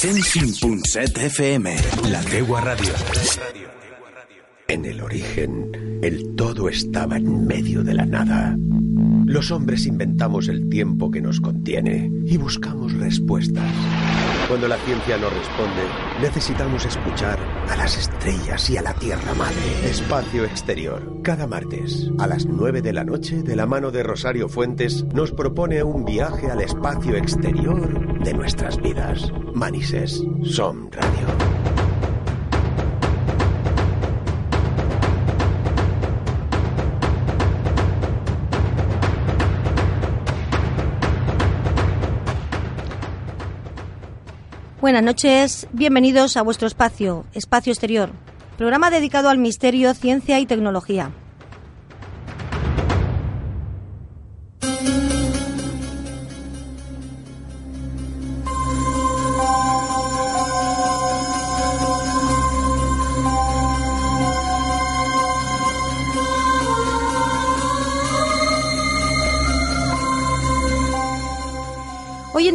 105.7 FM, La Tegua Radio. En el origen, el todo estaba en medio de la nada. Los hombres inventamos el tiempo que nos contiene y buscamos respuestas. Cuando la ciencia no responde, necesitamos escuchar a las estrellas y a la Tierra Madre. Espacio Exterior. Cada martes, a las 9 de la noche, de la mano de Rosario Fuentes, nos propone un viaje al espacio exterior de nuestras vidas. Manises, Som Radio. Buenas noches, bienvenidos a vuestro espacio, Espacio Exterior, programa dedicado al misterio, ciencia y tecnología.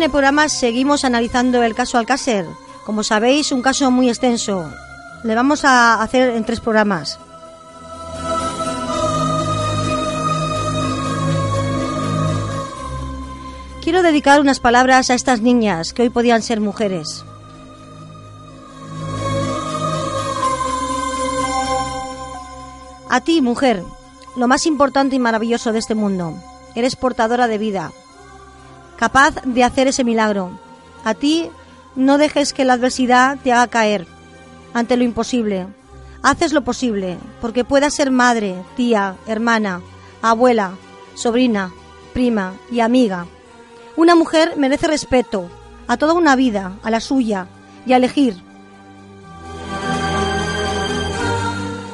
El programa seguimos analizando el caso Alcácer. Como sabéis, un caso muy extenso. Le vamos a hacer en tres programas. Quiero dedicar unas palabras a estas niñas que hoy podían ser mujeres. A ti, mujer, lo más importante y maravilloso de este mundo. Eres portadora de vida, capaz de hacer ese milagro. A ti no dejes que la adversidad te haga caer ante lo imposible. Haces lo posible porque puedas ser madre, tía, hermana, abuela, sobrina, prima y amiga. Una mujer merece respeto a toda una vida, a la suya y a elegir.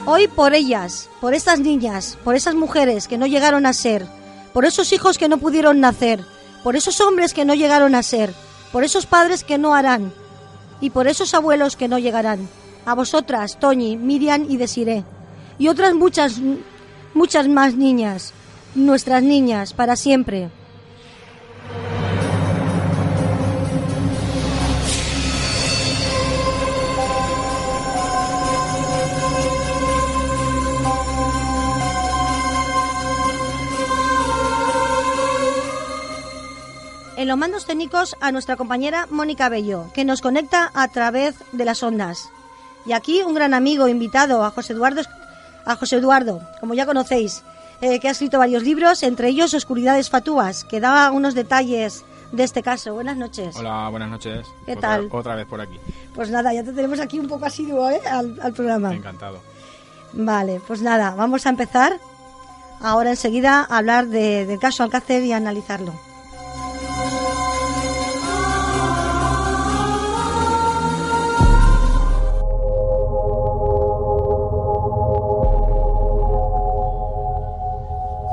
Hoy por ellas, por estas niñas, por esas mujeres que no llegaron a ser, por esos hijos que no pudieron nacer, por esos hombres que no llegaron a ser, por esos padres que no harán y por esos abuelos que no llegarán. A vosotras, Toñi, Miriam y Desiré, y otras muchas, muchas más niñas, nuestras niñas, para siempre. En los mandos técnicos a nuestra compañera Mónica Bello, que nos conecta a través de las ondas. Y aquí un gran amigo invitado, a José Eduardo, a José Eduardo como ya conocéis, eh, que ha escrito varios libros, entre ellos Oscuridades Fatúas, que daba unos detalles de este caso. Buenas noches. Hola, buenas noches. ¿Qué tal? Otra vez por aquí. Pues nada, ya te tenemos aquí un poco asiduo ¿eh? al, al programa. Encantado. Vale, pues nada, vamos a empezar ahora enseguida a hablar de, del caso Alcácer y a analizarlo.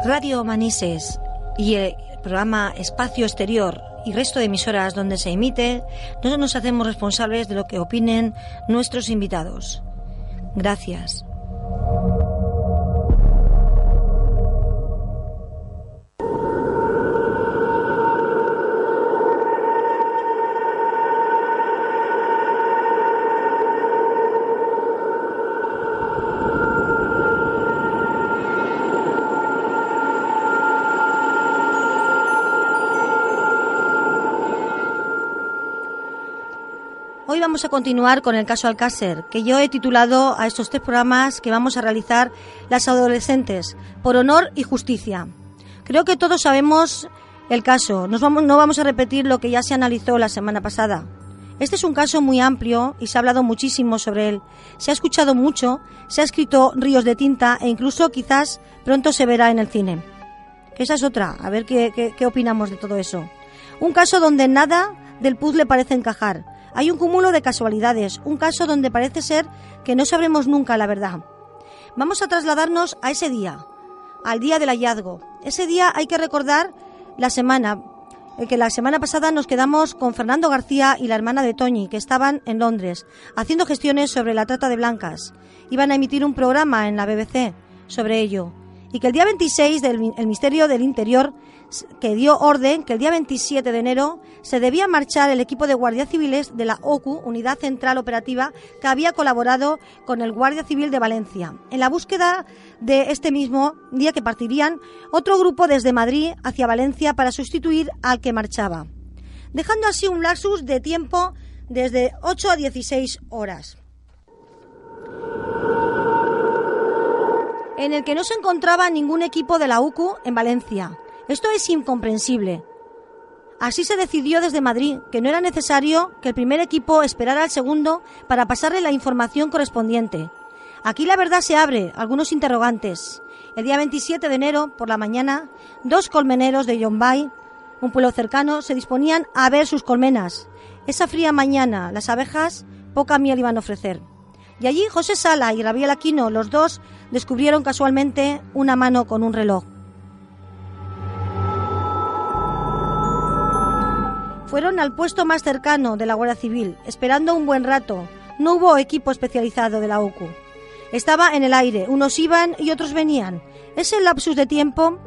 Radio Manises y el programa Espacio Exterior y resto de emisoras donde se emite, no nos hacemos responsables de lo que opinen nuestros invitados. Gracias. Vamos a continuar con el caso Alcácer, que yo he titulado a estos tres programas que vamos a realizar las adolescentes, por honor y justicia. Creo que todos sabemos el caso, Nos no vamos a repetir lo que ya se analizó la semana pasada. Este es un caso muy amplio y se ha hablado muchísimo sobre él. Se ha escuchado mucho, se ha escrito ríos de tinta e incluso quizás pronto se verá en el cine. Esa es otra, a ver qué, qué opinamos de todo eso. Un caso donde nada del puzzle parece encajar hay un cúmulo de casualidades, un caso donde parece ser que no sabremos nunca la verdad. Vamos a trasladarnos a ese día, al día del hallazgo. Ese día hay que recordar la semana, que la semana pasada nos quedamos con Fernando García y la hermana de Toñi, que estaban en Londres, haciendo gestiones sobre la trata de blancas. Iban a emitir un programa en la BBC sobre ello. Y que el día 26 del el Misterio del Interior que dio orden que el día 27 de enero se debía marchar el equipo de guardias civiles de la OCU, Unidad Central Operativa, que había colaborado con el Guardia Civil de Valencia, en la búsqueda de este mismo día que partirían otro grupo desde Madrid hacia Valencia para sustituir al que marchaba, dejando así un lapsus de tiempo desde 8 a 16 horas. en el que no se encontraba ningún equipo de la UCU en Valencia. Esto es incomprensible. Así se decidió desde Madrid que no era necesario que el primer equipo esperara al segundo para pasarle la información correspondiente. Aquí la verdad se abre, algunos interrogantes. El día 27 de enero, por la mañana, dos colmeneros de Yombay, un pueblo cercano, se disponían a ver sus colmenas. Esa fría mañana, las abejas poca miel iban a ofrecer. Y allí José Sala y Rabiel Aquino, los dos, descubrieron casualmente una mano con un reloj. Fueron al puesto más cercano de la Guardia Civil, esperando un buen rato. No hubo equipo especializado de la OCU. Estaba en el aire, unos iban y otros venían. Ese lapsus de tiempo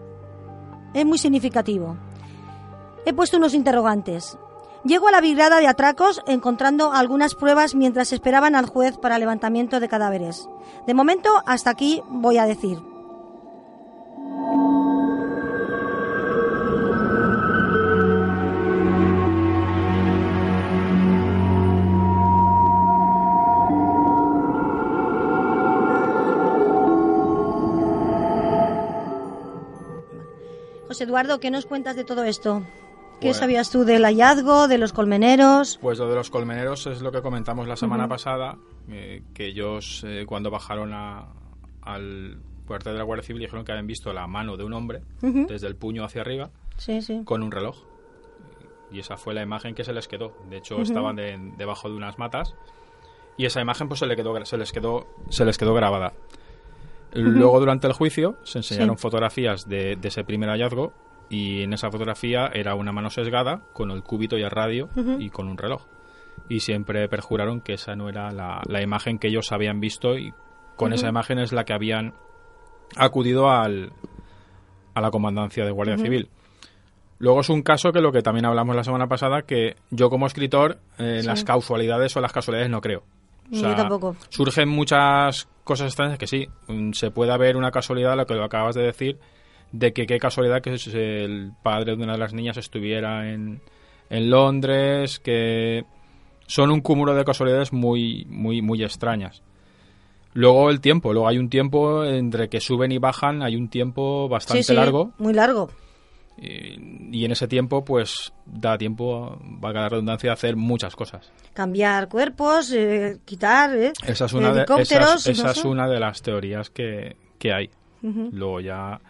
es muy significativo. He puesto unos interrogantes. Llego a la brigada de atracos encontrando algunas pruebas mientras esperaban al juez para levantamiento de cadáveres. De momento, hasta aquí voy a decir. José Eduardo, ¿qué nos cuentas de todo esto? ¿Qué sabías tú del hallazgo, de los colmeneros? Pues lo de los colmeneros es lo que comentamos la semana pasada, eh, que ellos eh, cuando bajaron al puerto de la Guardia Civil dijeron que habían visto la mano de un hombre desde el puño hacia arriba con un reloj. Y esa fue la imagen que se les quedó. De hecho, estaban debajo de unas matas y esa imagen pues se, le quedó, se, les, quedó, se les quedó grabada. Luego, durante el juicio, se enseñaron fotografías de, de ese primer hallazgo y en esa fotografía era una mano sesgada con el cúbito y el radio y con un reloj. Y siempre perjuraron que esa no era la, imagen que ellos habían visto y con esa imagen es la que habían acudido al, a la comandancia de Guardia Civil. Luego es un caso que lo que también hablamos la semana pasada, que yo como escritor en las causalidades o las casualidades no creo. Tampoco. Surgen muchas cosas extrañas que sí, mm, se puede haber una casualidad, lo que lo acabas de decir, de que qué casualidad que el padre de una de las niñas estuviera en, en Londres, que son un cúmulo de casualidades muy, muy, muy extrañas. Luego el tiempo, luego hay un tiempo entre que suben y bajan, hay un tiempo bastante sí, sí, largo. Muy largo. Y, en ese tiempo, pues da tiempo, va a la redundancia, a hacer muchas cosas. Cambiar cuerpos, eh, quitar eh, esa es una helicópteros. De, esa, es una de las teorías que, que hay. Luego ya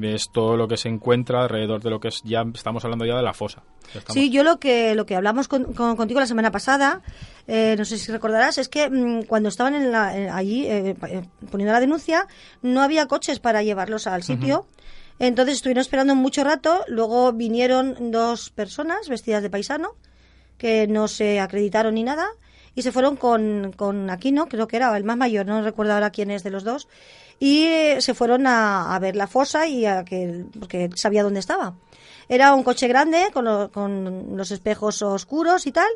es todo lo que se encuentra alrededor de lo que es ya estamos hablando ya de la fosa. Sí, yo lo que lo que hablamos contigo la semana pasada, eh, no sé si recordarás, es que mm, cuando estaban en allí eh, eh, poniendo la denuncia no había coches para llevarlos al sitio. Entonces estuvieron esperando mucho rato, luego vinieron dos personas vestidas de paisano que no se acreditaron ni nada y se fueron con, con Aquino, creo que era el más mayor, no recuerdo ahora quién es de los dos, y se fueron a, ver la fosa y a que porque sabía dónde estaba. Era un coche grande con, con los espejos oscuros y tal.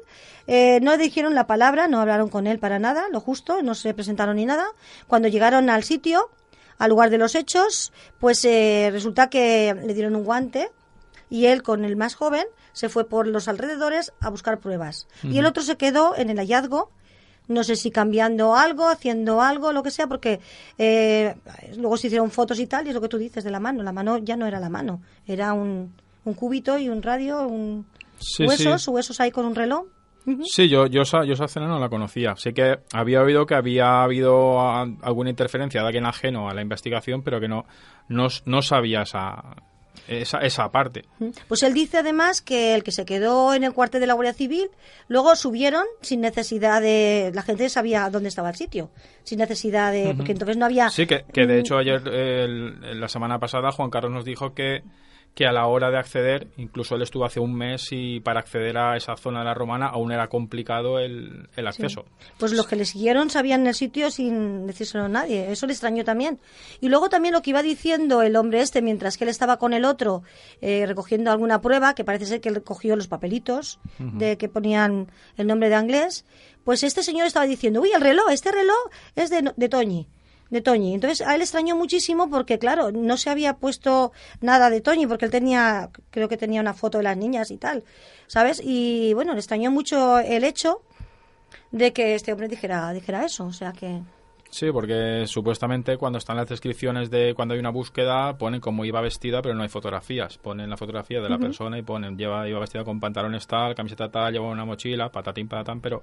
Eh, no dijeron la palabra, no hablaron con él para nada, lo justo, no se presentaron ni nada. Cuando llegaron al sitio, al lugar de los hechos, pues eh, resulta que le dieron un guante y él con el más joven se fue por los alrededores a buscar pruebas. Y el otro se quedó en el hallazgo no sé si cambiando algo, haciendo algo, lo que sea, porque eh, luego se hicieron fotos y tal, y es lo que tú dices de la mano. La mano ya no era la mano, era un, un cúbito y un radio, un huesos, huesos ahí con un reloj. Sí, yo, yo, esa, yo esa escena no la conocía. Sé que había oído que había habido alguna interferencia de alguien ajeno a la investigación, pero que no, no, no sabía esa, esa, esa parte. Pues él dice además que el que se quedó en el cuartel de la Guardia Civil, luego subieron sin necesidad de... La gente sabía dónde estaba el sitio, sin necesidad de... Porque entonces no había... Sí, que, que de hecho ayer, la semana pasada, Juan Carlos nos dijo que que a la hora de acceder, incluso él estuvo hace un mes y para acceder a esa zona de la romana aún era complicado el, el acceso. Pues los que le siguieron sabían el sitio sin decírselo a nadie. Eso le extrañó también. Y luego también lo que iba diciendo el hombre este, mientras que él estaba con el otro eh, recogiendo alguna prueba, que parece ser que él cogió los papelitos de que ponían el nombre de inglés, pues este señor estaba diciendo, uy, el reloj, este reloj es de, de Toñi de Toñi. Entonces a él extrañó muchísimo porque, claro, no se había puesto nada de Toñi porque él tenía, creo que tenía una foto de las niñas y tal, ¿sabes? Y bueno, le extrañó mucho el hecho de que este hombre dijera, dijera eso, o sea que... Sí, porque supuestamente cuando están las descripciones de cuando hay una búsqueda ponen cómo iba vestida, pero no hay fotografías. Ponen la fotografía de la persona y ponen lleva iba vestida con pantalones tal, camiseta tal, lleva una mochila, patatín patatán, pero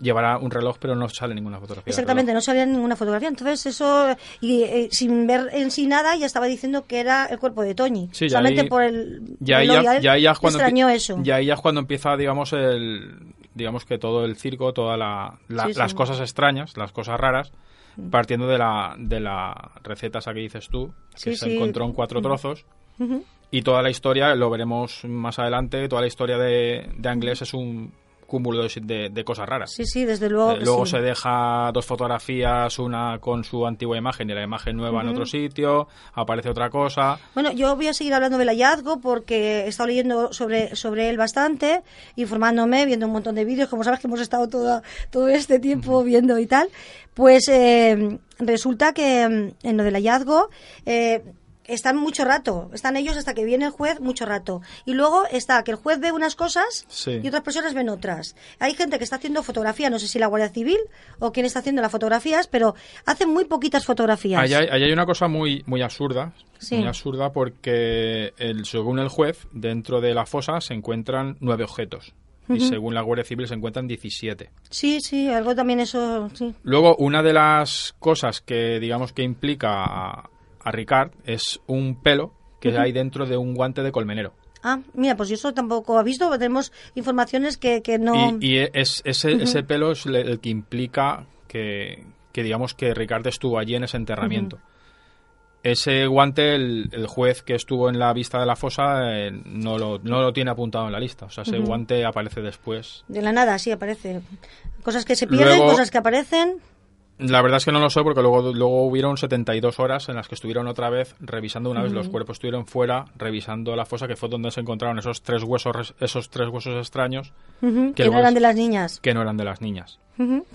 llevará un reloj, pero no sale ninguna fotografía. Exactamente, no salía ninguna fotografía. Entonces eso, y eh, sin ver en sí nada, ya estaba diciendo que era el cuerpo de Toñi. Sí, solamente por el... Ya, ya, ya, ya, cuando extrañó eso. Ya, ya es cuando empieza, digamos, el digamos que todo el circo, todas la, las cosas extrañas, las cosas raras, mm. partiendo de la, de la receta esa que dices tú, que se encontró en cuatro trozos. Y toda la historia, lo veremos más adelante, toda la historia de, de Anglés es un, cúmulo de, cosas raras. Sí, sí, desde luego. Eh, luego se deja dos fotografías, una con su antigua imagen y la imagen nueva en otro sitio, aparece otra cosa. Bueno, yo voy a seguir hablando del hallazgo porque he estado leyendo sobre, sobre él bastante, informándome, viendo un montón de vídeos, como sabes que hemos estado todo, todo este tiempo viendo y tal. Pues eh, resulta que mm, en lo del hallazgo... Eh, están mucho rato, están ellos hasta que viene el juez mucho rato. Y luego está que el juez ve unas cosas y otras personas ven otras. Hay gente que está haciendo fotografía, no sé si la Guardia Civil o quién está haciendo las fotografías, pero hacen muy poquitas fotografías. Ahí hay, una cosa muy, muy absurda, muy absurda porque el, según el juez, dentro de la fosa se encuentran nueve objetos. Y según la Guardia Civil se encuentran 17. Sí, sí, algo también eso, sí. Luego, una de las cosas que digamos que implica a Ricard es un pelo que hay dentro de un guante de colmenero. Ah, mira, pues yo eso tampoco he visto, tenemos informaciones que, que no... Y, es, ese, ese pelo es el que implica que, que, digamos, que Ricard estuvo allí en ese enterramiento. Ese guante, el, juez que estuvo en la vista de la fosa eh, no, lo, no lo tiene apuntado en la lista. O sea, ese guante aparece después. De la nada, sí, aparece. Cosas que se pierden, cosas que aparecen. La verdad es que no lo sé porque luego, luego hubieron 72 horas en las que estuvieron otra vez revisando una vez los cuerpos estuvieron fuera, revisando la fosa que fue donde se encontraron esos tres huesos esos tres huesos extraños que, no eran de las niñas. Que no eran de las niñas.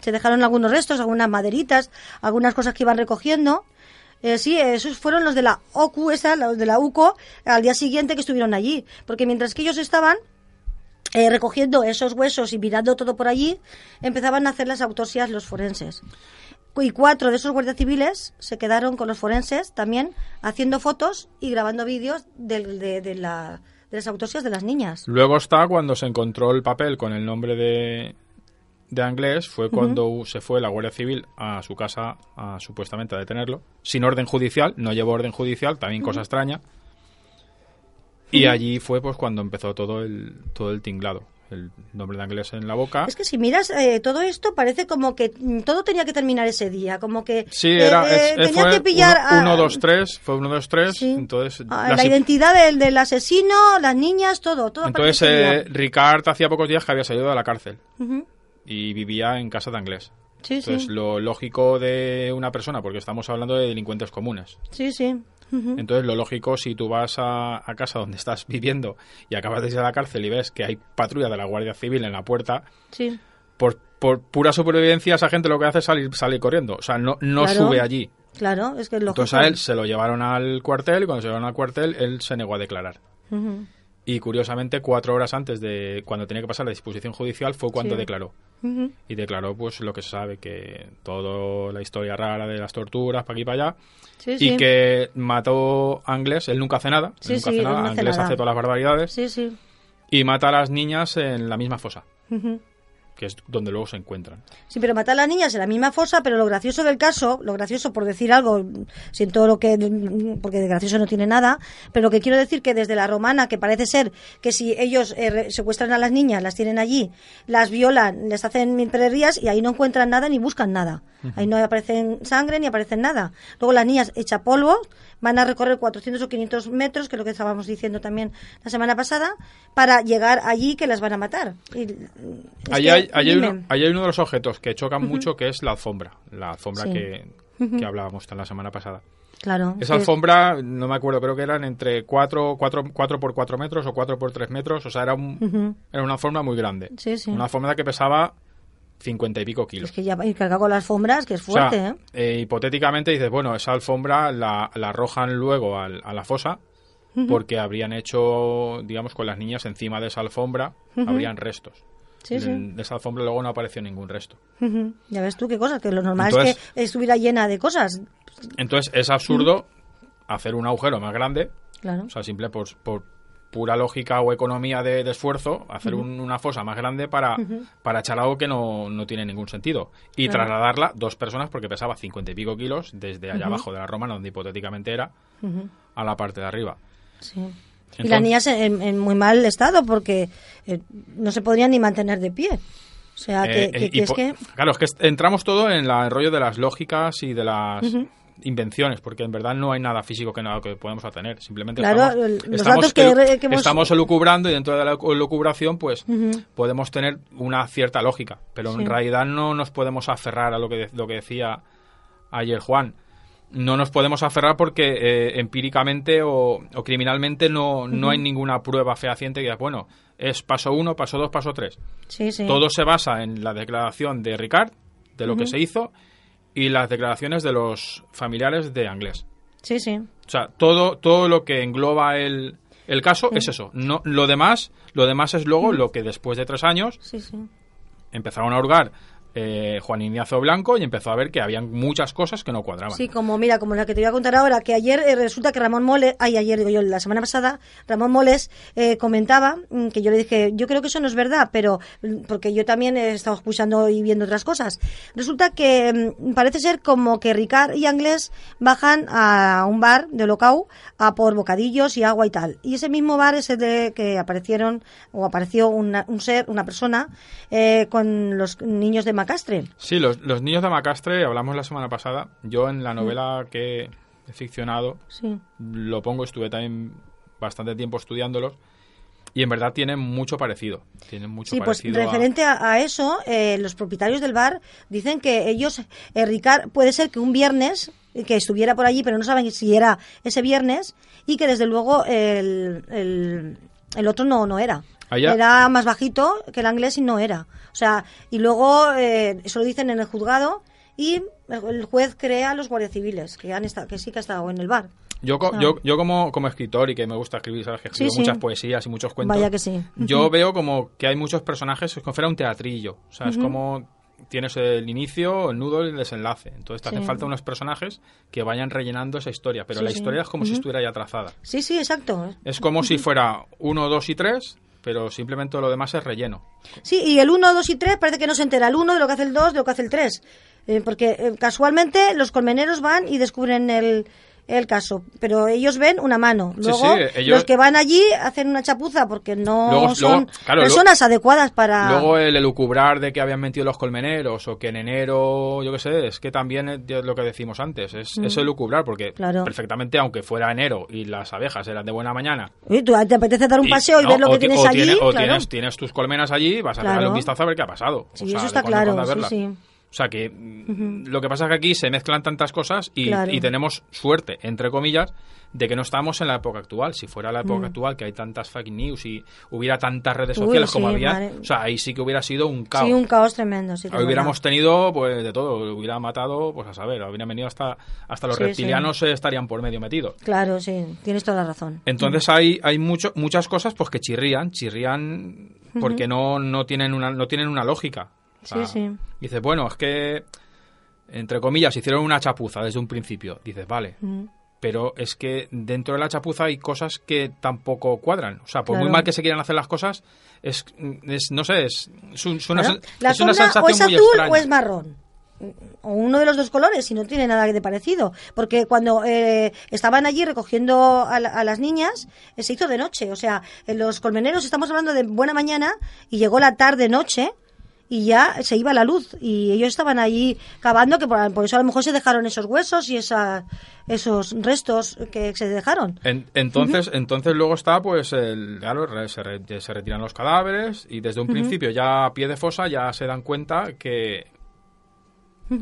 Se dejaron algunos restos, algunas maderitas, algunas cosas que iban recogiendo. Eh, sí, esos fueron los de la OCU, esa, los de la UCO, al día siguiente que estuvieron allí. Porque mientras que ellos estaban, eh, recogiendo esos huesos y mirando todo por allí, empezaban a hacer las autopsias los forenses y cuatro de esos guardias civiles se quedaron con los forenses también haciendo fotos y grabando vídeos de, de, las autopsias de las niñas. Luego está cuando se encontró el papel con el nombre de, de Anglés, fue cuando se fue la Guardia Civil a su casa a, supuestamente a detenerlo, sin orden judicial, no llevó orden judicial, también cosa extraña. Y allí fue pues cuando empezó todo el, todo el tinglado el nombre de inglés en la boca. Es que si miras eh, todo esto parece como que todo tenía que terminar ese día, como que sí, era, eh, tenía que pillar uno, dos, tres, fue uno, dos, tres, entonces ah, la, identidad del, del, asesino, las niñas, todo, todo. Entonces eh, Ricard hacía pocos días que había salido de la cárcel y vivía en casa de inglés. Sí, Entonces, lo lógico de una persona, porque estamos hablando de delincuentes comunes. Sí, sí. Entonces, lo lógico, si tú vas a, casa donde estás viviendo y acabas de ir a la cárcel y ves que hay patrulla de la Guardia Civil en la puerta, por, por pura supervivencia, esa gente lo que hace es salir, salir corriendo. O sea, no, no sube allí. Claro, es que es lógico. Entonces, a él se lo llevaron al cuartel y cuando se llevaron al cuartel, él se negó a declarar. Y curiosamente, cuatro horas antes de cuando tenía que pasar la disposición judicial fue cuando declaró. Y declaró pues lo que se sabe, que toda la historia rara de las torturas, para aquí y para allá. y que mató a Anglés, él nunca hace nada. él nunca hace nada. Anglés hace todas las barbaridades. Y mata a las niñas en la misma fosa. Que es donde luego se encuentran. Sí, pero matar a las niñas en la misma fosa, pero lo gracioso del caso, lo gracioso por decir algo, siento lo que, porque de gracioso no tiene nada, pero lo que quiero decir que desde la romana, que parece ser que si ellos eh, secuestran a las niñas, las tienen allí, las violan, les hacen mil perrerías y ahí no encuentran nada ni buscan nada. Ahí no aparecen sangre ni aparecen nada. Luego las niñas echa polvo, van a recorrer 400 o 500 metros, que es lo que estábamos diciendo también la semana pasada, para llegar allí que las van a matar. Y, Ahí hay, hay uno, hay uno de los objetos que chocan mucho, que es la alfombra. La alfombra Sí. que, que hablábamos la semana pasada. Claro. Esa que- alfombra, no me acuerdo, creo que eran entre 4, 4, 4 por 4 metros o 4 por 3 metros. O sea, era, un, Ujú. era una alfombra muy grande. Sí, sí. Una alfombra que pesaba 50 y pico kilos. Es que ya y cargar con las alfombras, que es O sea, fuerte, ¿eh? eh, hipotéticamente dices, bueno, esa alfombra la, la arrojan luego al- a la fosa porque habrían hecho, digamos, con las niñas encima de esa alfombra, habrían restos. Sí, En- sí. De esa alfombra luego no apareció ningún resto. Ya ves tú qué cosas, que lo normal Entonces- es que estuviera llena de cosas. Entonces es absurdo hacer un agujero más grande, Claro. o sea, simple por, por pura lógica o economía de, de esfuerzo, hacer un- una fosa más grande para, para echar algo que no, no tiene ningún sentido. Y Claro. trasladarla dos personas, porque pesaba 50 y pico kilos, desde allá abajo de la Romana, donde hipotéticamente era, a la parte de arriba. Sí. y Entonces- las niñas en, en muy mal estado porque eh, no se podrían ni mantener de pie. O sea, que, Eh, que- es que... Claro, es que entramos todo en la- el rollo de las lógicas y de las invenciones, porque en verdad no hay nada físico que, nada que podemos tener. Simplemente Claro, estamos, el- los estamos datos que hemos- estamos elucubrando y dentro de la elu- elucubración pues podemos tener una cierta lógica, pero Sí. en realidad no nos podemos aferrar a lo que, lo que decía ayer Juan. No nos podemos aferrar porque eh, empíricamente o, o criminalmente no, no hay ninguna prueba fehaciente que diga, bueno, es paso uno, paso dos, paso tres. Sí, sí. Todo se basa en la declaración de Ricard, de lo que se hizo, y las declaraciones de los familiares de Anglés. Sí, sí. O sea, todo, todo lo que engloba el, el caso es eso. No, lo demás, lo demás es luego lo que después de tres años Sí, sí. empezaron a hurgar eh, Juan Ignacio Blanco y empezó a ver que habían muchas cosas que no cuadraban. Sí, como mira, como la que te voy a contar ahora, que ayer eh, resulta que Ramón Moles, ay, ayer digo yo, la semana pasada, Ramón Moles eh, comentaba mm, que yo le dije, yo creo que eso no es verdad, pero mm, porque yo también he estado escuchando y viendo otras cosas. Resulta que mm, parece ser como que Ricard y Anglés bajan a un bar de Locau a por bocadillos y agua y tal. Y ese mismo bar es el de que aparecieron, o apareció una- un ser, una persona, eh, con los niños de Macastre. Sí, los, los niños de Macastre, hablamos la semana pasada. Yo en la novela que he ficcionado Sí. lo pongo, estuve también bastante tiempo estudiándolos y en verdad tienen mucho parecido. Tienen mucho Sí, pues parecido referente a, a eso, eh, los propietarios del bar dicen que ellos, eh, Ricard, puede ser que un viernes eh, que estuviera por allí, pero no saben si era ese viernes, y que desde luego el, el, el otro no, no era. Allá- Era más bajito que el inglés y no era. O sea, y luego eh, eso lo dicen en el juzgado y el, juez crea los guardias civiles, que, han estado, que sí que ha estado en el bar. Yo, yo, yo como, como escritor y que me gusta escribir, sabes que escribo Sí, sí. muchas poesías y muchos cuentos. Vaya que sí. Yo veo como que hay muchos personajes, es como si fuera un teatrillo. O sea, es como tienes el inicio, el nudo y el desenlace. Entonces te Sí. hacen falta unos personajes que vayan rellenando esa historia. Pero Sí, la sí. historia es como si estuviera ya trazada. Sí, sí, exacto. Es como si fuera uno, dos y tres, pero simplemente lo demás es relleno. Sí, y el 1, 2 y 3 parece que no se entera el 1 de lo que hace el 2, de lo que hace el 3. porque eh, casualmente los colmeneros van y descubren el, el caso, pero ellos ven una mano. Luego, sí, ellos- los que van allí hacen una chapuza porque no Luego- son luego, claro, personas adecuadas para... Luego el elucubrar de que habían metido los colmeneros o que en enero, yo qué sé, es que también es lo que decimos antes, es, es elucubrar porque Mm. Claro. perfectamente, aunque fuera enero y las abejas eran de buena mañana. Uy, ¿Tú te apetece dar un y- paseo y no, ver lo que ti- tienes allí? tiene- o tienes, tienes tus colmenas allí, vas a darle un vistazo a ver qué ha pasado. Sí, O sea, eso está cuando claro, cuando sí, sí. O sea que mm, lo que pasa es que aquí se mezclan tantas cosas y, Claro. y tenemos suerte, entre comillas, de que no estamos en la época actual. Si fuera la Mm. época actual, que hay tantas fake news y hubiera tantas redes Uy, sociales como había, madre. o sea, ahí sí que hubiera sido un caos. Sí, un caos tremendo. Sí, hubiéramos tenido pues de todo, hubiera matado, pues a saber, hubieran venido hasta hasta los Sí, reptilianos eh, estarían por medio metidos. Claro, sí, tienes toda la razón. Entonces hay hay mucho muchas cosas pues que chirrían, chirrían porque no no tienen una no tienen una lógica. O sea, Sí, sí. Dices, bueno, es que entre comillas hicieron una chapuza desde un principio. Dices, vale. Mm. pero es que dentro de la chapuza hay cosas que tampoco cuadran. O sea, por muy mal que se quieran hacer las cosas, es, es no sé, es, es una, la es una sensación o es azul o es marrón o uno de los dos colores y no tiene nada de parecido porque cuando eh, estaban allí recogiendo a, las niñas eh, se hizo de noche o sea en los colmeneros estamos hablando de buena mañana y llegó la tarde noche y ya se iba la luz y ellos estaban allí cavando que por, eso a lo mejor se dejaron esos huesos y esa, esos restos que se dejaron. entonces, entonces luego está pues el, claro, se, se, retiran los cadáveres y desde un principio ya a pie de fosa ya se dan cuenta que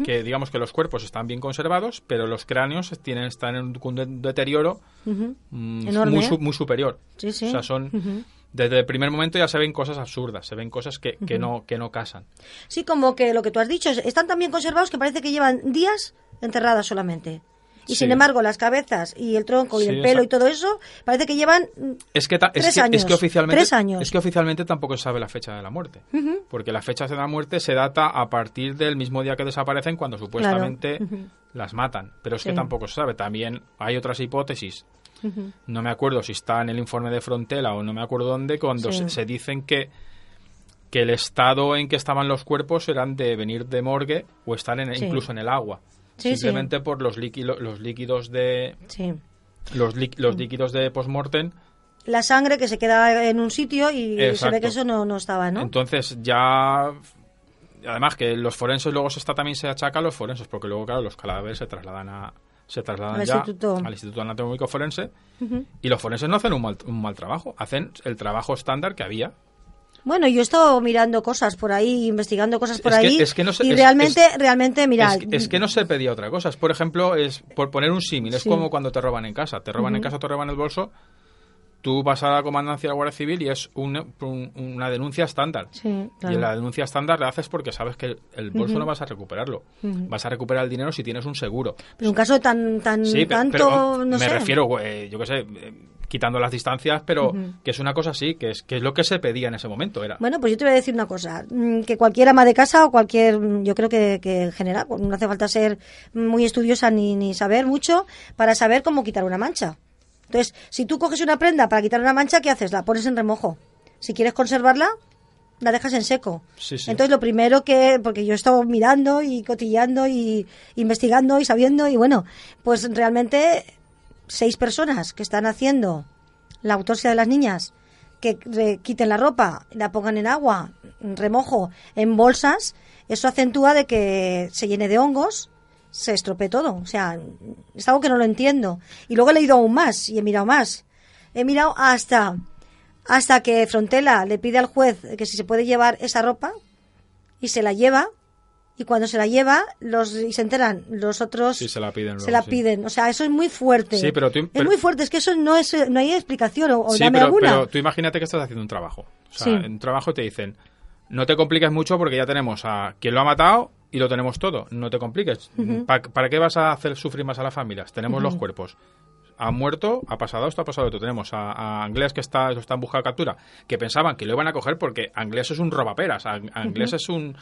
que digamos que los cuerpos están bien conservados, pero los cráneos tienen están en un deterioro mm, muy, ¿eh? muy superior. Sí, sí. O sea, son desde el primer momento ya se ven cosas absurdas, se ven cosas que, que, no, que no casan. Sí, como que lo que tú has dicho, están tan bien conservados que parece que llevan días enterradas solamente. Y sin embargo, las cabezas y el tronco y el pelo y todo eso, parece que llevan es que tres años. Es que, oficialmente, Es que oficialmente tampoco se sabe la fecha de la muerte. Porque la fecha de la muerte se data a partir del mismo día que desaparecen cuando supuestamente las matan. Pero es que tampoco se sabe. También hay otras hipótesis no me acuerdo si está en el informe de Frontela o no me acuerdo dónde, cuando se, dicen que, que el estado en que estaban los cuerpos eran de venir de morgue o estar en, incluso en el agua. simplemente por los, líquidos los líquidos de... Los, los líquidos de postmortem. La sangre que se queda en un sitio y se ve que eso no, no estaba, ¿no? Entonces ya además que los forenses luego se está también se achaca a los forenses porque luego claro los cadáveres se trasladan a, se trasladan ya al Instituto Anatómico Forense y los forenses no hacen un mal, un mal trabajo, hacen el trabajo estándar que había. Bueno, yo he estado mirando cosas por ahí, investigando cosas por ahí, y realmente, realmente, mira... Es, que no se pedía otra cosa. Por ejemplo, es por poner un símil, es como cuando te roban en casa. Te roban en casa, te roban el bolso, tú vas a la comandancia de la Guardia Civil y es una denuncia estándar. Sí, Y la denuncia estándar la haces porque sabes que el bolso no vas a recuperarlo. Vas a recuperar el dinero si tienes un seguro. Pero un caso tan, tan tanto, no me refiero, yo qué sé, eh, quitando las distancias, pero que es una cosa así, que es, que es lo que se pedía en ese momento. era Bueno, pues yo te voy a decir una cosa, mm, que cualquier ama de casa o cualquier, mm, yo creo que, que en general, pues no hace falta ser muy estudiosa ni, ni saber mucho para saber cómo quitar una mancha. Entonces, si tú coges una prenda para quitar una mancha, ¿qué haces? La pones en remojo. Si quieres conservarla, la dejas en seco. Entonces, lo primero que, porque yo he estado mirando y cotillando y investigando y sabiendo, y bueno, pues realmente seis personas que están haciendo la autopsia de las niñas, que quiten la ropa, la pongan en agua, en remojo, en bolsas, eso acentúa de que se llene de hongos se estropee todo. O sea, es algo que no lo entiendo. Y luego he leído aún más y he mirado más. He mirado hasta, hasta que Frontela le pide al juez que si se puede llevar esa ropa y se la lleva. Y cuando se la lleva, los y se enteran los otros se la piden. se la piden. O sea, eso es muy fuerte. Sí, pero es muy fuerte. Es que eso no es no hay explicación o, sí, dame pero, alguna. Pero tú imagínate que estás haciendo un trabajo. O sea, en un trabajo te dicen no te compliques mucho porque ya tenemos a quien lo ha matado y lo tenemos todo. No te compliques. ¿Para, qué vas a hacer sufrir más a las familias? Tenemos los cuerpos. Ha muerto, ha pasado esto, ha pasado esto. Tenemos a, Anglés que está, está en busca de captura, que pensaban que lo iban a coger porque Anglés es un robaperas. Anglés es un...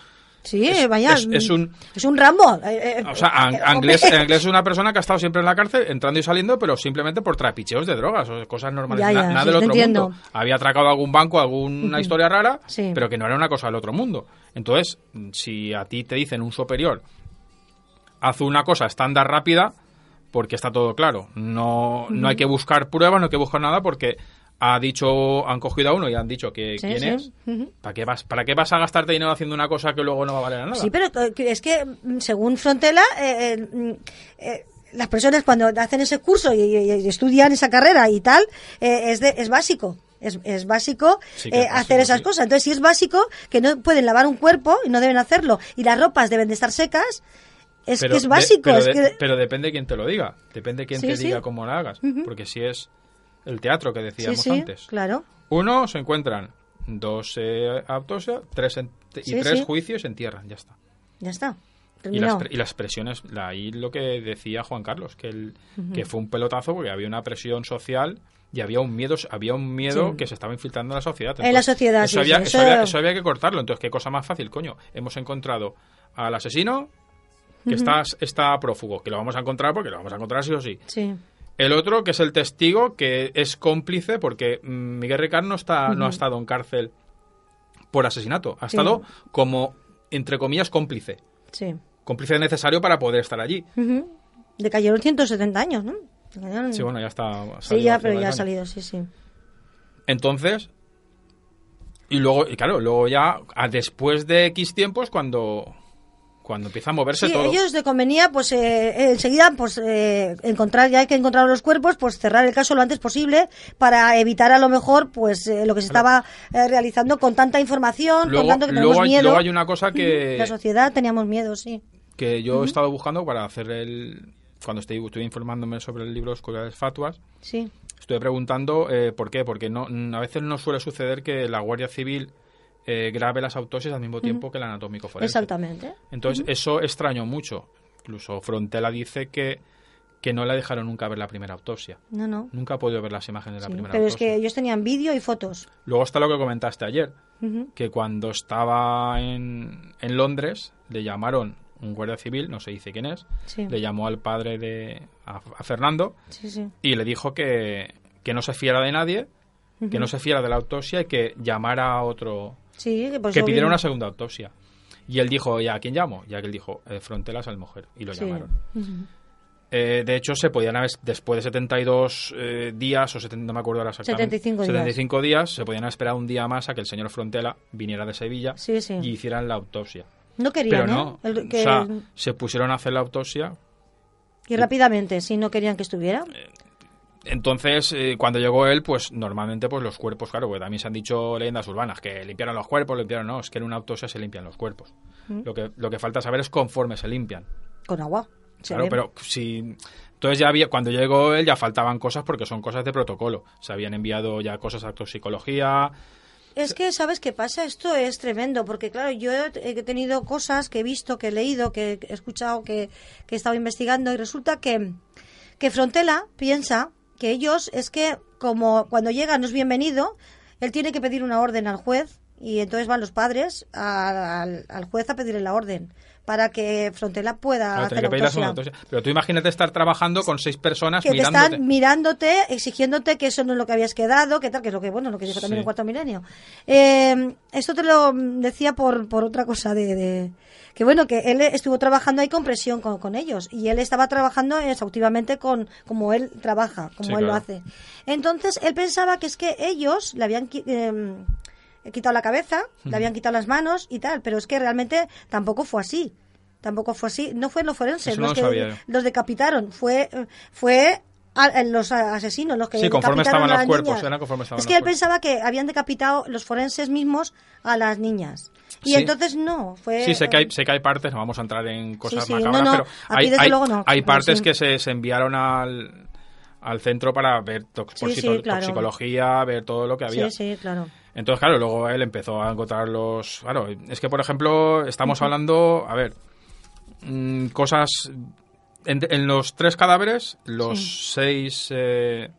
Sí, vaya. Es, un, es un Rambo. Eh, eh, o sea, Anglés, es una persona que ha estado siempre en la cárcel, entrando y saliendo, pero simplemente por trapicheos de drogas, o cosas normales. nada del otro mundo. Había atracado algún banco, alguna historia rara, pero que no era una cosa del otro mundo. Entonces, si a ti te dicen un superior, haz una cosa estándar rápida, porque está todo claro. No, no hay que buscar pruebas, no hay que buscar nada, porque ha dicho, han cogido a uno y han dicho que quién es. ¿Para, qué vas, ¿Para qué vas a gastarte dinero haciendo una cosa que luego no va a valer nada? Sí, pero es que mm, según Frontela, eh, eh, mm, eh, las personas cuando hacen ese curso y, estudian esa carrera y tal, es, es básico. Es, es básico hacer esas cosas. Entonces, si es básico, que no pueden lavar un cuerpo y no deben hacerlo, y las ropas deben de estar secas, es que es básico. pero, depende de quién te lo diga. Depende de quién te diga cómo lo hagas. Porque si es el teatro que decíamos sí, antes. claro. Uno, se encuentran dos eh, autopsias tres y tres juicios en tierra, ya está. Ya está. Y las, y las, presiones, ahí lo que decía Juan Carlos, que, el, que fue un pelotazo porque había una presión social y había un miedo había un miedo que se estaba infiltrando en la sociedad. en la sociedad, eso, había, eso... había, que cortarlo. Entonces, ¿qué cosa más fácil, coño? Hemos encontrado al asesino que está, está prófugo, que lo vamos a encontrar porque lo vamos a encontrar sí o sí. Sí El otro, que es el testigo, que es cómplice, porque Miguel Ricard no, está, no ha estado en cárcel por asesinato. Ha Sí. estado como, entre comillas, cómplice. Sí. Cómplice necesario para poder estar allí. Ujú. Le cayeron 170 años, ¿no? Cayeron- Sí, bueno, ya está. Sí, ya, pero ya ha salido, sí, sí. Entonces, y luego, y claro, luego ya, a- después de X tiempos, cuando, cuando empieza a moverse Sí, todo. ellos le convenía, pues eh, enseguida, pues eh, encontrar, ya hay que encontrar los cuerpos, pues cerrar el caso lo antes posible para evitar a lo mejor, pues eh, lo que se estaba eh, realizando con tanta información, Luego, con tanto que luego tenemos hay, miedo. luego hay una cosa que, La sociedad teníamos miedo, sí. que yo he estado buscando para hacer el. Cuando estoy, estuve informándome sobre el libro Oscuridades Fatuas, Sí. estuve preguntando eh, por qué. Porque no, a veces no suele suceder que la Guardia Civil eh, grabe las autopsias al mismo tiempo que el anatómico forense. Exactamente. Entonces, eso extrañó mucho. Incluso Frontela dice que, que no le dejaron nunca ver la primera autopsia. No, no. Nunca ha podido ver las imágenes de la primera Pero es autopsia. que ellos tenían vídeo y fotos. Luego está lo que comentaste ayer, que cuando estaba en, en Londres le llamaron un guardia civil, no se dice quién es, Sí. le llamó al padre de a, a Fernando sí. y le dijo que, que no se fiara de nadie, que no se fiara de la autopsia y que llamara a otro, Sí, pues que vi- una segunda autopsia. Y él dijo, ¿y a quién llamo? Y aquel dijo, eh, Frontelas al mujer. Y lo Sí. llamaron. Eh, de hecho, se podían haber, después de 72 eh, días, o 70, no me acuerdo ahora exactamente, 75 días. 75 días, se podían esperado un día más a que el señor Frontela viniera de Sevilla Sí, sí. y hicieran la autopsia. No querían, Pero no, ¿eh? El- que- o sea, se pusieron a hacer la autopsia. y rápidamente, si no querían que estuviera. Entonces, eh, cuando llegó él, pues normalmente pues los cuerpos, claro, porque también se han dicho leyendas urbanas, que limpiaron los cuerpos, limpiaron, no, es que en una autopsia se limpian los cuerpos. Mm. Lo, que, lo que falta saber es conforme se limpian. Con agua. Claro, pero si entonces ya había cuando llegó él ya faltaban cosas porque son cosas de protocolo. Se habían enviado ya cosas a toxicología. Es que, ¿sabes qué pasa? Esto es tremendo, porque claro, yo he he tenido cosas que he visto, que he leído, que he escuchado, que, que he estado investigando, y resulta que, que Frontela piensa que ellos, es que como cuando llega no es bienvenido, él tiene que pedir una orden al juez, y entonces van los padres a- al, al juez a pedirle la orden, para que Frontela pueda Claro, hacer que autopsia. autopsia. Pero tú imagínate estar trabajando con seis personas que te mirándote. están mirándote, exigiéndote que eso no es lo que habías quedado, que tal, que es lo que, bueno, lo que dijo también Sí. el cuarto milenio. Eh, esto te lo decía por, por otra cosa de, de- que bueno, que él estuvo trabajando ahí con presión con, con ellos y él estaba trabajando exhaustivamente con, como él trabaja, como Sí, él lo hace. Entonces, él pensaba que es que ellos le habían eh, quitado la cabeza, le habían quitado las manos y tal, pero es que realmente tampoco fue así. Tampoco fue así. No fue los forenses no los lo que los decapitaron. Fue, fue a- los asesinos los que Sí, conforme decapitaron estaban los cuerpos, niñas. eran conforme estaban Es que él cuerpos. pensaba que habían decapitado los forenses mismos a las niñas. Y Sí. entonces no, fue... Sí, sé que, hay, sé que hay partes, no vamos a entrar en cosas Sí, sí, macabras, no, no, pero hay, hay- luego no, hay partes que se, se enviaron al, al centro para ver claro. toxicología, ver todo lo que había. Sí, sí, claro. Entonces, claro, luego él empezó a encontrar los... Claro, es que, por ejemplo, estamos hablando, a ver, mm, cosas... En, en los tres cadáveres, los seis eh,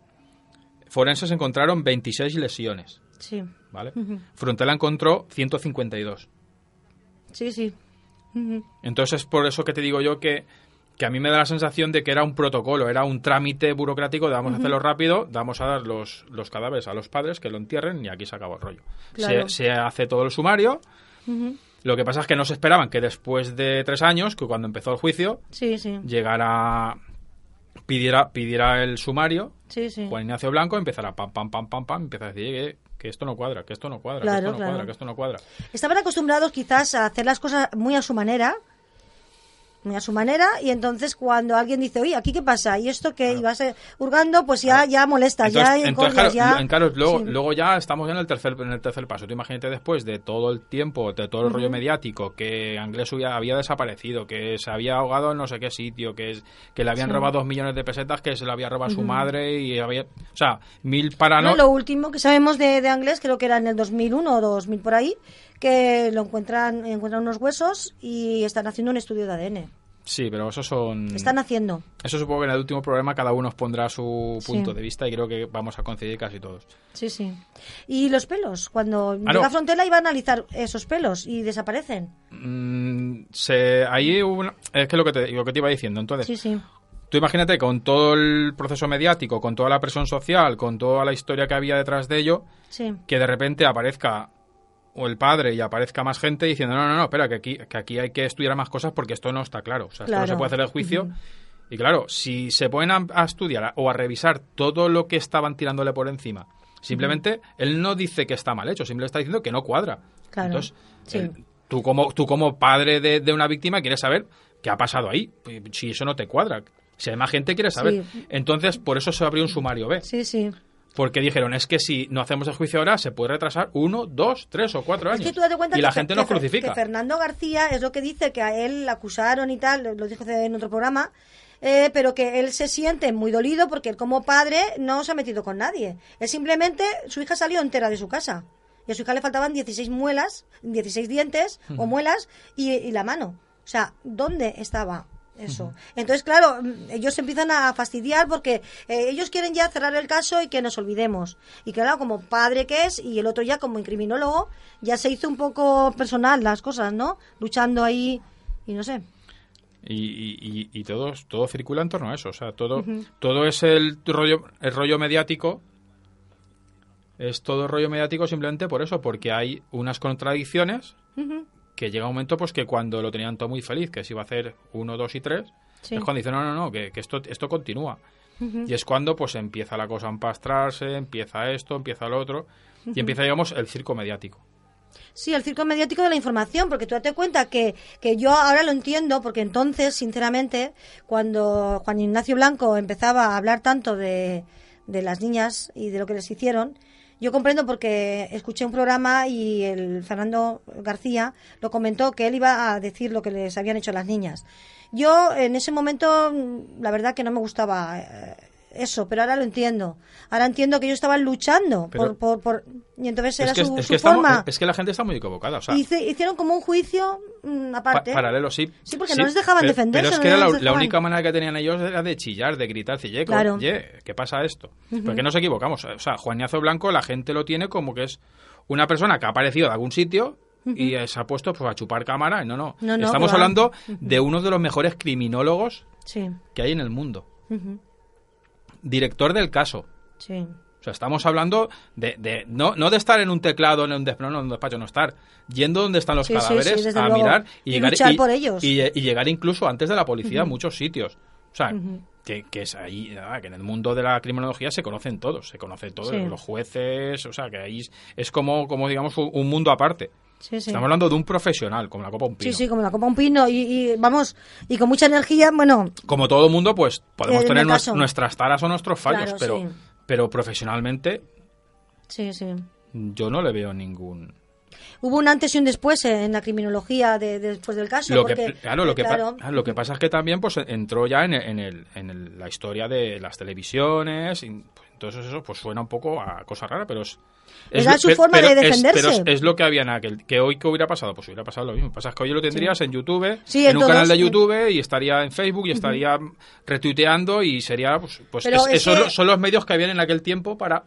forenses encontraron 26 lesiones, Sí, ¿vale? Frontela encontró 152. Sí, sí. Entonces es por eso que te digo yo que, que a mí me da la sensación de que era un protocolo, era un trámite burocrático de vamos a hacerlo rápido, vamos a dar los, los cadáveres a los padres que lo entierren y aquí se acabó el rollo. Claro. Se, se hace todo el sumario. Lo que pasa es que no se esperaban que después de tres años, que cuando empezó el juicio, Sí, sí. llegara, pidiera, pidiera el sumario, Sí, sí. Juan Ignacio Blanco empezara pam, pam, pam, pam, pam, empieza a decir que, que esto no cuadra, que esto no cuadra, que Claro, esto no claro. cuadra, que esto no cuadra. Estaban acostumbrados quizás a hacer las cosas muy a su manera, muy a su manera, y entonces cuando alguien dice, oye, ¿aquí qué pasa? Y esto que ibas eh, hurgando, pues ya, ya molestas, Entonces, ya entonces, claro, ya... en- claro, luego, Sí. luego ya estamos en el tercer en el tercer paso. Tú imagínate después de todo el tiempo, de todo el rollo mediático, que Anglés había desaparecido, que se había ahogado en no sé qué sitio, que, es- que le habían Sí. robado dos millones de pesetas, que se lo había robado su madre y había... O sea, mil para No, no... lo último que sabemos de, de Anglés, creo que era en el 2001 o 2000 por ahí, que lo encuentran, encuentran unos huesos y están haciendo un estudio de ADN. Sí, pero eso son... Están haciendo. Eso supongo que en el último programa cada uno os pondrá su Sí. punto de vista y creo que vamos a coincidir casi todos. Sí, sí. Y los pelos, cuando Ah, llega no. a Frontela iba a analizar esos pelos y desaparecen. Mm, se, ahí una- es que lo que, te, lo que te iba diciendo. Entonces, Sí, sí. tú imagínate con todo el proceso mediático, con toda la presión social, con toda la historia que había detrás de ello, Sí. que de repente aparezca o el padre y aparezca más gente diciendo no, no, no, espera, que aquí, que aquí hay que estudiar más cosas porque esto no está claro. O sea, esto no Claro. se puede hacer el juicio. Y claro, si se ponen a, a estudiar o a revisar todo lo que estaban tirándole por encima, simplemente él no dice que está mal hecho, simplemente está diciendo que no cuadra. Claro. Entonces, Sí. eh, tú, como, tú como padre de, de una víctima quieres saber qué ha pasado ahí, si eso no te cuadra. Si hay más gente quiere saber. Sí. Entonces, por eso se abrió un sumario B. Sí, sí. Porque dijeron, es que si no hacemos el juicio ahora, se puede retrasar uno, dos, tres o cuatro Es años. que tú date cuenta y la gente que nos crucifica. que Fernando García es lo que dice, que a él la acusaron y tal, lo dijo en otro programa, eh, pero que él se siente muy dolido porque él como padre no se ha metido con nadie. Él simplemente, su hija salió entera de su casa. Y a su hija le faltaban 16 muelas, 16 dientes o muelas y, y la mano. O sea, ¿dónde estaba eso? Entonces, claro, mm, ellos se empiezan a fastidiar porque eh, ellos quieren ya cerrar el caso y que nos olvidemos. Y claro, como padre que es y el otro ya como incriminólogo, ya se hizo un poco personal las cosas, ¿no? Luchando ahí y no sé. Y, y- y- y todo, todo circula en torno a eso. O sea, todo, todo es el rollo, el rollo mediático. Es todo rollo mediático simplemente por eso, porque hay unas contradicciones que llega un momento pues que cuando lo tenían todo muy feliz, que se iba a hacer uno, dos y tres, Sí. es cuando dicen, no, no, no, que, que esto, esto continúa. Y es cuando pues empieza la cosa a empastrarse, empieza esto, empieza lo otro, y empieza, digamos, el circo mediático. Sí, el circo mediático de la información, porque tú date cuenta que, que yo ahora lo entiendo, porque entonces, sinceramente, cuando Juan Ignacio Blanco empezaba a hablar tanto de, de las niñas y de lo que les hicieron, yo comprendo porque escuché un programa y el Fernando García lo comentó que él iba a decir lo que les habían hecho las niñas. Yo en ese momento, mm, la verdad que no me gustaba eh, eso, pero ahora lo entiendo. Ahora entiendo que ellos estaban luchando por, por, por- y entonces era Es que, su, es, su que estamos- forma. es que la gente está muy equivocada. O sea, Hice- hicieron como un juicio mm, Pa- aparte. paralelo, sí. Sí, porque no les dejaban pero, defenderse, Pero es no que era la, única manera que tenían ellos era de chillar, de gritar, decir, "Ye, co- Claro. ¿qué pasa esto? Porque nos equivocamos. O sea, Juan Ignacio Blanco la gente lo tiene como que es una persona que ha aparecido de algún sitio y eh, se ha puesto pues, a chupar cámara. Y no, no. No, no, Estamos hablando de uno de los mejores criminólogos Sí, que hay en el mundo. Director del caso. sí. O sea, estamos hablando de, de- no, no de estar en un teclado, en un, des- no, en un despacho, no estar yendo donde están los Sí, cadáveres sí, a luego. mirar y, Y llegar por ellos. y- y llegar incluso antes de la policía a muchos sitios. O sea, que, que es ahí, ah, que en el mundo de la criminología se conocen todos, se conoce todo, Sí. los jueces, o sea, que ahí es, es como, como digamos, un, un mundo aparte. Sí, sí. Estamos hablando de un profesional, como la Copa Un Pino. Sí, sí, como la copa un pino y, y, vamos, y con mucha energía, bueno, Como todo mundo, pues podemos En tener caso. nuestras taras o nuestros fallos, Claro, pero, sí. pero profesionalmente sí, sí. yo no le veo ningún... Hubo un antes y un después en la criminología de, de- después del caso. lo que, claro, lo que, pa- claro, lo que pasa es que también pues entró ya en, el- en, el, en el- la historia de las televisiones y pues, entonces eso pues suena un poco a cosa rara pero es lo- su forma de es- defenderse. pero es, es lo que había en aquel que hoy que hubiera pasado pues hubiera pasado lo mismo pasa es que hoy lo tendrías en YouTube Sí, en, en un canal de sí. YouTube y estaría en Facebook y estaría retuiteando y sería pues, pues Pero es- es esos que- son los medios que habían en aquel tiempo para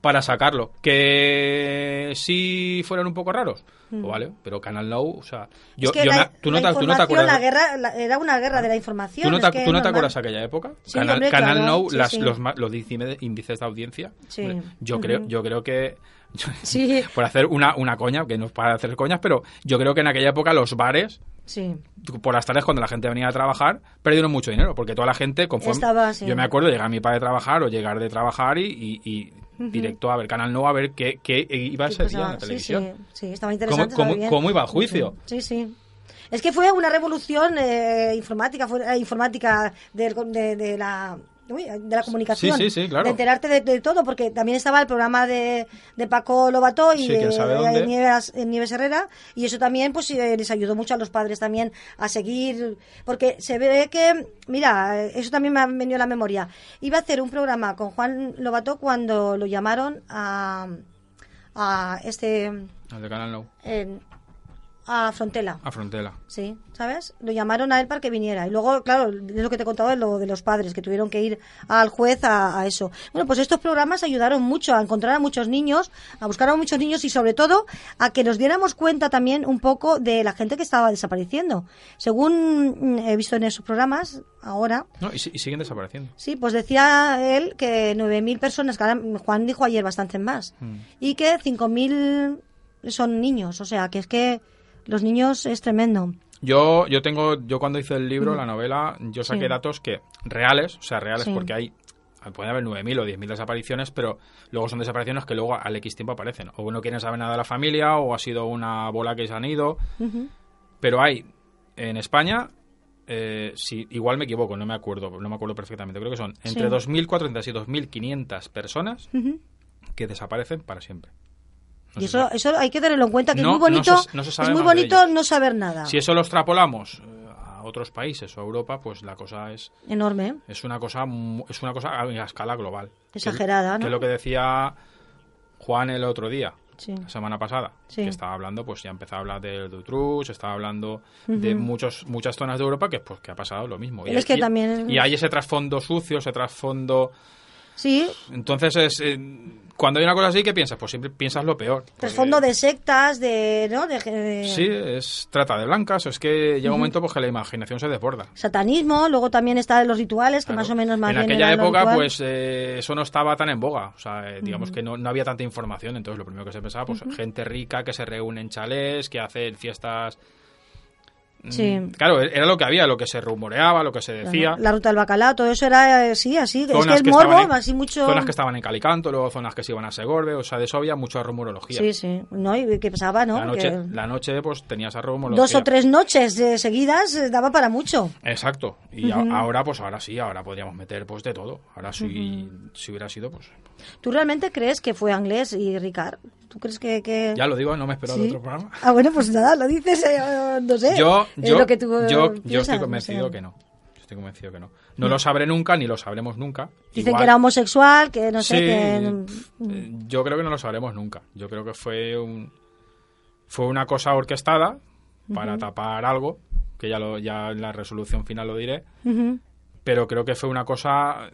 para sacarlo. Que si fueran un poco raros, pues vale, pero Canal Now, o sea, yo, Mm. es que yo la, me- tú, no te, tú no te acuerdas. la guerra, la- era una guerra de la información. ¿Tú no te, tú no te acuerdas aquella época? Sí, Canal, hombre, Canal claro, Now, sí, las, sí. Los, los índices de audiencia. Sí. Hombre, Yo creo, yo creo que Sí. por hacer una, una coña, que no es para hacer coñas, pero yo creo que en aquella época los bares, Sí. por las tardes cuando la gente venía a trabajar, perdieron mucho dinero, porque toda la gente, conforme Estaba, sí. yo me acuerdo llegar a mi padre a trabajar o llegar de trabajar y, y- directo a ver Canal Now a ver qué, qué iba a Sí, ser pues, día en la sí, televisión. Sí, sí, estaba ¿Cómo, interesante. cómo- cómo iba el juicio? Sí, sí. Es que fue una revolución eh, informática, fue eh, informática de la uy, de la comunicación. Sí, sí, sí, claro. De enterarte de, de todo, porque también estaba el programa de, de Paco Lobato y de. Nieves, eh, Nieves Herrera, y eso también pues eh, les ayudó mucho a los padres también a seguir, porque se ve que, mira, eh, eso también me ha venido a la memoria. Iba a hacer un programa con Juan Lobato cuando lo llamaron a, a este Al de Canal en- a Frontela. A Frontela. Sí, ¿sabes? Lo llamaron a él para que viniera. Y luego, claro, es lo que te he contado de lo de los padres, que tuvieron que ir al juez a, a eso. Bueno, pues estos programas ayudaron mucho a encontrar a muchos niños, a buscar a muchos niños y sobre todo a que nos diéramos cuenta también un poco de la gente que estaba desapareciendo. Según mm, he visto en esos programas, ahora, No, y siguen desapareciendo. Sí, pues decía él que 9.000 personas, que ahora Juan dijo ayer bastantes más, Mm. y que 5.000 son niños, o sea, que es que los niños es tremendo. Yo, yo tengo, yo cuando hice el libro, la novela, yo saqué. Sí. datos que reales, o sea, reales Sí. porque hay, puede haber 9.000 o 10.000 desapariciones, pero luego son desapariciones que luego al X tiempo aparecen. O no quieren saber nada de la familia, o ha sido una bola que se han ido. Pero hay, en España, eh, si, igual me equivoco, no me acuerdo, no me acuerdo perfectamente, creo que son entre Sí. 2.400 y 2.500 personas Ujú. que desaparecen para siempre. No y eso, sabe. eso hay que tenerlo en cuenta, que No- es muy bonito, no se es muy bonito no saber nada. Si eso lo extrapolamos eh, a otros países o a Europa, pues la cosa es Enorme, es una cosa es una cosa a escala global Exagerada, que, ¿no? que es lo que decía Juan el otro día Sí. la semana pasada Sí. que estaba hablando pues ya empezaba a hablar del Dutroux estaba hablando de muchos muchas zonas de Europa que pues que ha pasado lo mismo Pero es que también- y hay ese trasfondo sucio ese trasfondo Sí, entonces es eh, cuando hay una cosa así ¿qué piensas? pues siempre piensas lo peor porque- trasfondo de sectas, de, ¿no? De, de sí es trata de blancas es que llega un momento pues que la imaginación se desborda satanismo, luego también está los rituales, que Claro. más o menos más en bien aquella época pues eh, eso no estaba tan en boga o sea eh, digamos que no, no había tanta información entonces lo primero que se pensaba pues gente rica que se reúne en chalés que hacen fiestas Sí. claro era lo que había lo que se rumoreaba lo que se decía La ruta del bacalao, todo eso era, eh, sí, así. Es que Zonas el que morbo, en- así mucho... zonas que estaban en Calicanto luego zonas que se iban a Segorbe o sea de eso había mucha rumorología Sí, sí. No, y que pasaba, ¿no? la noche Que la noche pues tenía esa rumorología dos o tres noches eh, seguidas eh, daba para mucho. Exacto. Y a- ahora, pues ahora sí, ahora podríamos meter pues de todo. Ahora si, si hubiera sido, pues. ¿Tú realmente crees que fue Anglés y Ricard? ¿Tú crees que...? que... Ya lo digo, no me espero Sí. otro programa. Ah, bueno, pues nada, lo dices, eh, no sé. Yo, yo, lo que tú, yo, estoy no convencido sé. que no. Yo estoy convencido que no. No lo sabré nunca, ni lo sabremos nunca. Dicen Igual- que era homosexual, que no sé, Sí, que... eh, yo creo que no lo sabremos nunca. Yo creo que fue un fue una cosa orquestada para tapar algo, que ya lo ya en la resolución final lo diré, pero creo que fue una cosa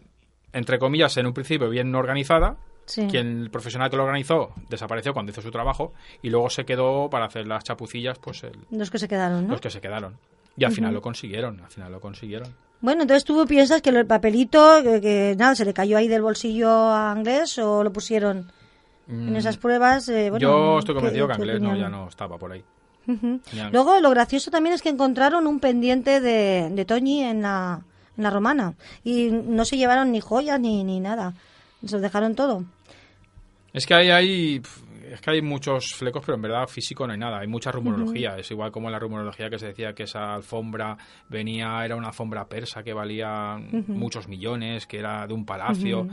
entre comillas en un principio bien organizada. sí. Quien el profesional que lo organizó desapareció cuando hizo su trabajo y luego se quedó para hacer las chapucillas pues el- Los que se quedaron, ¿no? los que se quedaron. Y al final lo consiguieron, al final lo consiguieron. Bueno, entonces tú piensas que el papelito, que, que nada, se le cayó ahí del bolsillo a Anglés o lo pusieron en Mm, esas pruebas. eh, bueno, Yo estoy ¿qué- convencido que qué Anglés no, ya no estaba por ahí. Ni Ang- Luego, lo gracioso también es que encontraron un pendiente de, de Toñi en la, en la romana. Y no se llevaron ni joyas ni, ni nada. Se dejaron todo. Es que hay, hay, es que hay muchos flecos, pero en verdad físico no hay nada. Hay mucha rumorología. Es igual como la rumorología que se decía que esa alfombra venía, era una alfombra persa que valía muchos millones, que era de un palacio.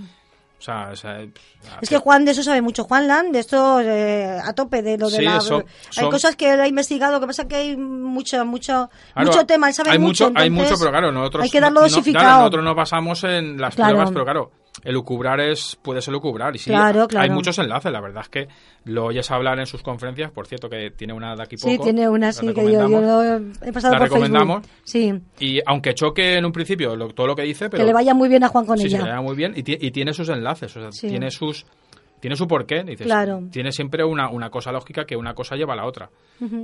O sea, o sea, pf, Es que Juan de eso sabe mucho. Juan Land, de esto eh, a tope de lo de Sí, la... son- hay son- cosas que él ha investigado, que pasa que hay mucho, mucho, Claro, mucho tema. Él sabe hay mucho, hay entonces mucho, pero claro, nosotros Hay que darlo no- no- dosificado. claro, nosotros no pasamos en las Claro. pruebas, pero claro, el lucubrar es puede ser lucubrar y sí, Claro, claro. hay muchos enlaces. La verdad es que lo oyes hablar en sus conferencias, por cierto, que tiene una de aquí poco. Sí, tiene una así que yo, yo lo he pasado La por recomendamos. Facebook. Sí, Y aunque choque en un principio lo- todo lo que dice, pero que le vaya muy bien a Juan con sí, sí, ella. le va muy bien y, ti- y tiene sus enlaces, o sea, Sí. tiene sus tiene su porqué, dices, Claro. tiene siempre una, una cosa lógica que una cosa lleva a la otra.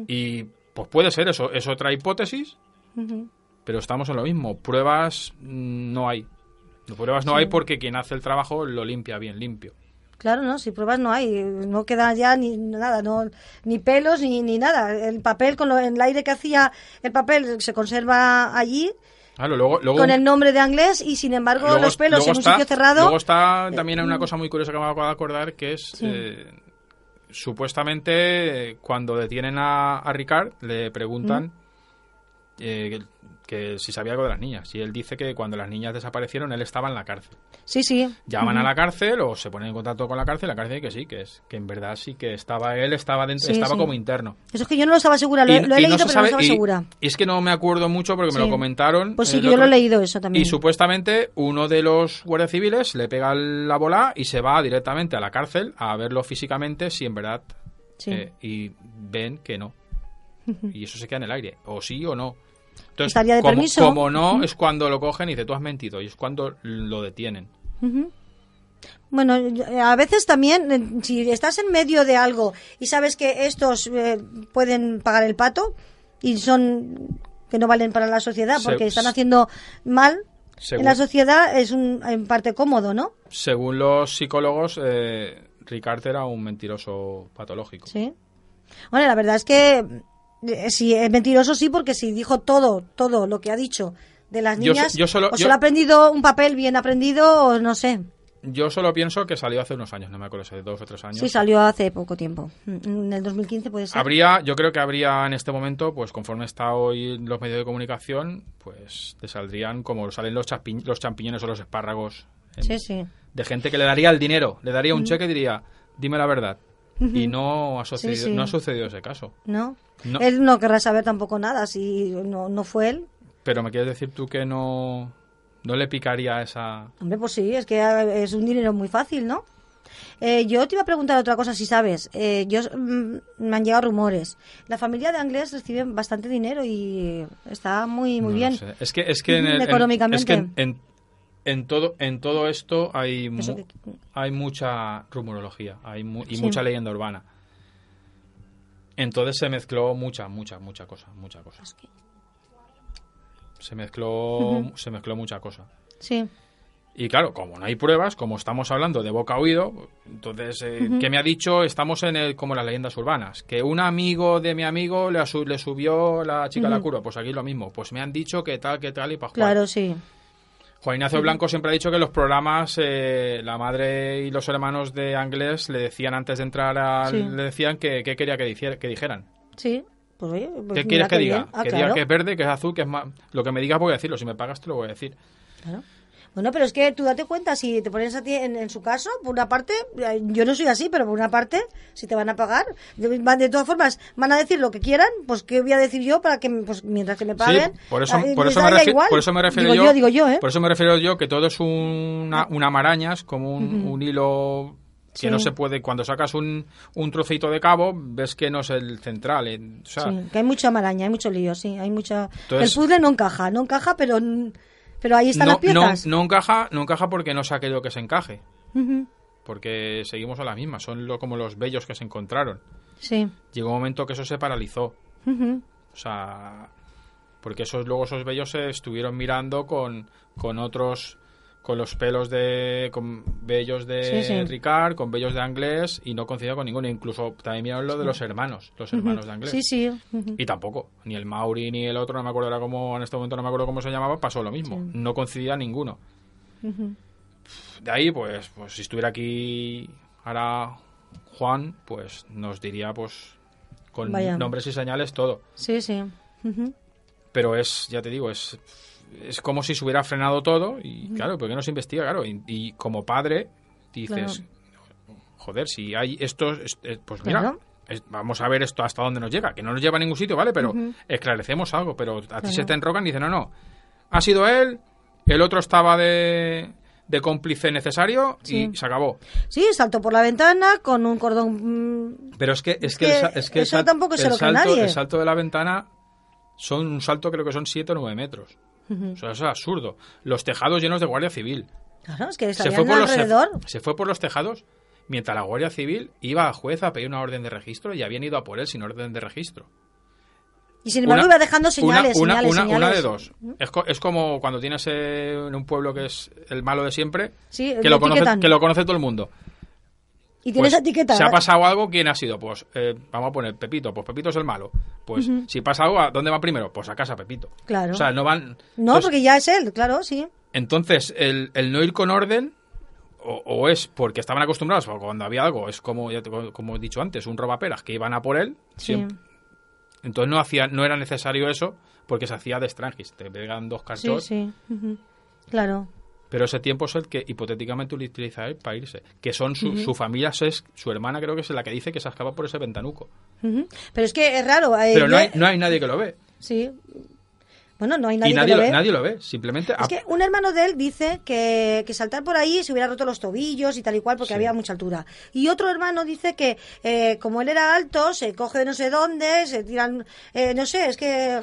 Y pues puede ser eso, es otra hipótesis, pero estamos en lo mismo, pruebas mm, no hay. Pruebas no hay porque quien hace el trabajo lo limpia bien limpio. Claro, no, si pruebas no hay, no queda ya ni nada, no ni pelos ni, ni nada. El papel con lo, el aire que hacía el papel se conserva allí Claro, luego, luego con el nombre de Anglés y sin embargo luego- los pelos en un está- sitio cerrado. Luego está también una cosa muy curiosa que me acabo de acordar, que es Sí. eh, supuestamente eh, cuando detienen a, a Ricard le preguntan eh, que si sabía algo de las niñas. Y él dice que cuando las niñas desaparecieron él estaba en la cárcel. Sí, sí. Llaman a la cárcel o se ponen en contacto con la cárcel, la cárcel dice que sí, que es que en verdad sí que estaba él estaba dentro, Sí, estaba sí. como interno. Eso es que yo no lo estaba segura, lo, he- Y- lo he y no leído pero sabe- no estaba y- segura. y es que no me acuerdo mucho porque me lo comentaron. Pues sí, que yo lo he leído eso también. y supuestamente uno de los guardias civiles le pega la bola y se va directamente a la cárcel a verlo físicamente si en verdad Sí. eh, y ven que no. Y eso se queda en el aire, o sí o no. Entonces, Estaría de como, permiso. como no, es cuando lo cogen y dice, tú has mentido, y es cuando lo detienen. Bueno, yo- a veces también, eh, si estás en medio de algo y sabes que estos eh, pueden pagar el pato y son que no valen para la sociedad Se- porque están haciendo mal Según- en la sociedad, es un, en parte cómodo, ¿no? Según los psicólogos, eh, Ricard era un mentiroso patológico. Sí. Bueno, la verdad es que eh, si es mentiroso, sí, porque si dijo todo, todo lo que ha dicho de las niñas, yo solo- o yo- solo ha aprendido un papel bien aprendido, o no sé. Yo solo pienso que salió hace unos años, no me acuerdo si dos o tres años. Sí, salió hace poco tiempo. Mm, En el 2015 puede ser. Habría, yo creo que habría en este momento, pues conforme está hoy los medios de comunicación, pues te saldrían como salen los, los champiñones o los espárragos en- Sí, sí. de gente que le daría el dinero, le daría un cheque y diría, dime la verdad. Y no ha sucedido, sí. no ha sucedido ese caso. ¿No? No. Él no querrá saber tampoco nada si no, no fue él. Pero me quieres decir tú que no, no le picaría esa... Hombre, pues sí, es que es un dinero muy fácil, ¿no? Eh, yo te iba a preguntar otra cosa, si sabes. Eh, yo mm, me han llegado rumores. La familia de Anglés recibe bastante dinero y está muy muy no bien. sé. Es que, es que, en el- en- Económicamente. es que en, todo, en todo esto hay, mu- que- hay mucha rumorología hay mu- y Sí. mucha leyenda urbana. Entonces se mezcló mucha, mucha, mucha cosa, mucha cosa. Se mezcló, se mezcló mucha cosa. Sí, Y claro, como no hay pruebas, como estamos hablando de boca a oído, entonces, eh, ¿qué me ha dicho? Estamos en el, como las leyendas urbanas. Que un amigo de mi amigo le, le subió la chica a la curva. Pues aquí lo mismo. Pues me han dicho que tal, que tal y pascual. claro, sí. Juan Ignacio Blanco siempre ha dicho que los programas, eh, la madre y los hermanos de Anglés le decían antes de entrar, Sí. le decían que, que quería que, diciera- que dijeran. Sí, pues oye. pues ¿Qué quieres que qué diga? Ah, que claro, diga que es verde, que es azul, que es más... Lo que me digas voy a decirlo. Si me pagas te lo voy a decir. claro. Bueno, pero es que tú date cuenta, si te pones a ti en, en su caso, por una parte, eh, yo no soy así, pero por una parte, si te van a pagar, de, van- de todas formas, van a decir lo que quieran, pues qué voy a decir yo para que, pues mientras que me paguen. Sí, por eso, por, les eso me daría refi- igual. por eso me refiero digo yo, digo yo, ¿eh? por eso me refiero yo que todo es una, una maraña, es como un, un hilo que Sí. no se puede, cuando sacas un, un trocito de cabo, ves que no es el central. eh, o sea, Sí, que hay mucha maraña, hay mucho lío, sí, hay mucha... Entonces- el puzzle no encaja, no encaja, pero, pero ahí están no, las piezas. no, no encaja, no encaja porque no saque lo que se encaje. Porque seguimos a la misma, son lo, como los bellos que se encontraron. Sí. Llegó un momento que eso se paralizó. O sea, porque esos luego esos bellos se estuvieron mirando con, con otros con los pelos de con bellos de Sí, sí. Ricard, con bellos de Anglés y no coincidía con ninguno, incluso también miraron lo de los hermanos, los hermanos de Anglés. Sí, sí. Y tampoco, ni el Mauri ni el otro, no me acuerdo ahora cómo, en este momento no me acuerdo cómo se llamaba, pasó lo mismo, no coincidía ninguno. De ahí, pues, pues si estuviera aquí ahora Juan, pues nos diría, pues, con Vaya. nombres y señales todo. Sí, sí. pero es, ya te digo, es, es como si se hubiera frenado todo y claro, ¿por qué no se investiga? Claro, y, y como padre dices, joder, si hay estos, es- es- pues mira, Claro. es- vamos a ver esto hasta dónde nos llega, que no nos lleva a ningún sitio, ¿vale? Pero esclarecemos algo, pero a ti se te enrocan y dicen, no, no, ha sido él, el otro estaba de, de cómplice necesario Sí. y se acabó. Sí, saltó por la ventana con un cordón... mm, Pero es que, es Es que, el, que sa- es que el eso tampoco se el lo salto, nadie. el salto de la ventana son un salto creo que son 7 o 9 metros. O sea, eso es absurdo. Los tejados llenos de guardia civil. Claro, es que Se fue, por los, se, alrededor. se fue por los tejados mientras la guardia civil iba al juez a pedir una orden de registro y habían ido a por él sin orden de registro. Y sin embargo Una- iba dejando señales, una, señales, una, una señales. de dos. Es, co- es como cuando tienes eh, en un pueblo que es el malo de siempre, Sí, que lo conoce, que lo conoce todo el mundo. Y tienes Pues, etiqueta. Si ha pasado algo, ¿quién ha sido? Pues eh, vamos a poner Pepito. Pues Pepito es el malo. Pues si pasa algo, ¿a dónde va primero? Pues a casa Pepito. Claro. O sea, no van. No, entonces, porque ya es él, claro, sí. entonces, el, el no ir con orden. O, o es porque estaban acostumbrados, o cuando había algo, es como ya te- como he dicho antes, un robaperas que iban a por él. Sí. siempre. Entonces no hacía, no era necesario eso porque se hacía de extranjis. Te pegan dos Sí, carchos, sí. ujú. Claro. Pero ese tiempo es el que hipotéticamente utiliza él para irse. Que son su, su familia, es, su hermana creo que es la que dice que se escapa por ese ventanuco. Pero es que es raro. eh, Pero no hay, no hay nadie que lo ve. Sí. Bueno, no hay nadie, y nadie que lo lo, ve. nadie lo ve, simplemente... Es que un hermano de él dice que, que saltar por ahí se hubiera roto los tobillos y tal y cual porque Sí. había mucha altura. Y otro hermano dice que eh, como él era alto, se coge de no sé dónde, se tiran, eh, no sé, es que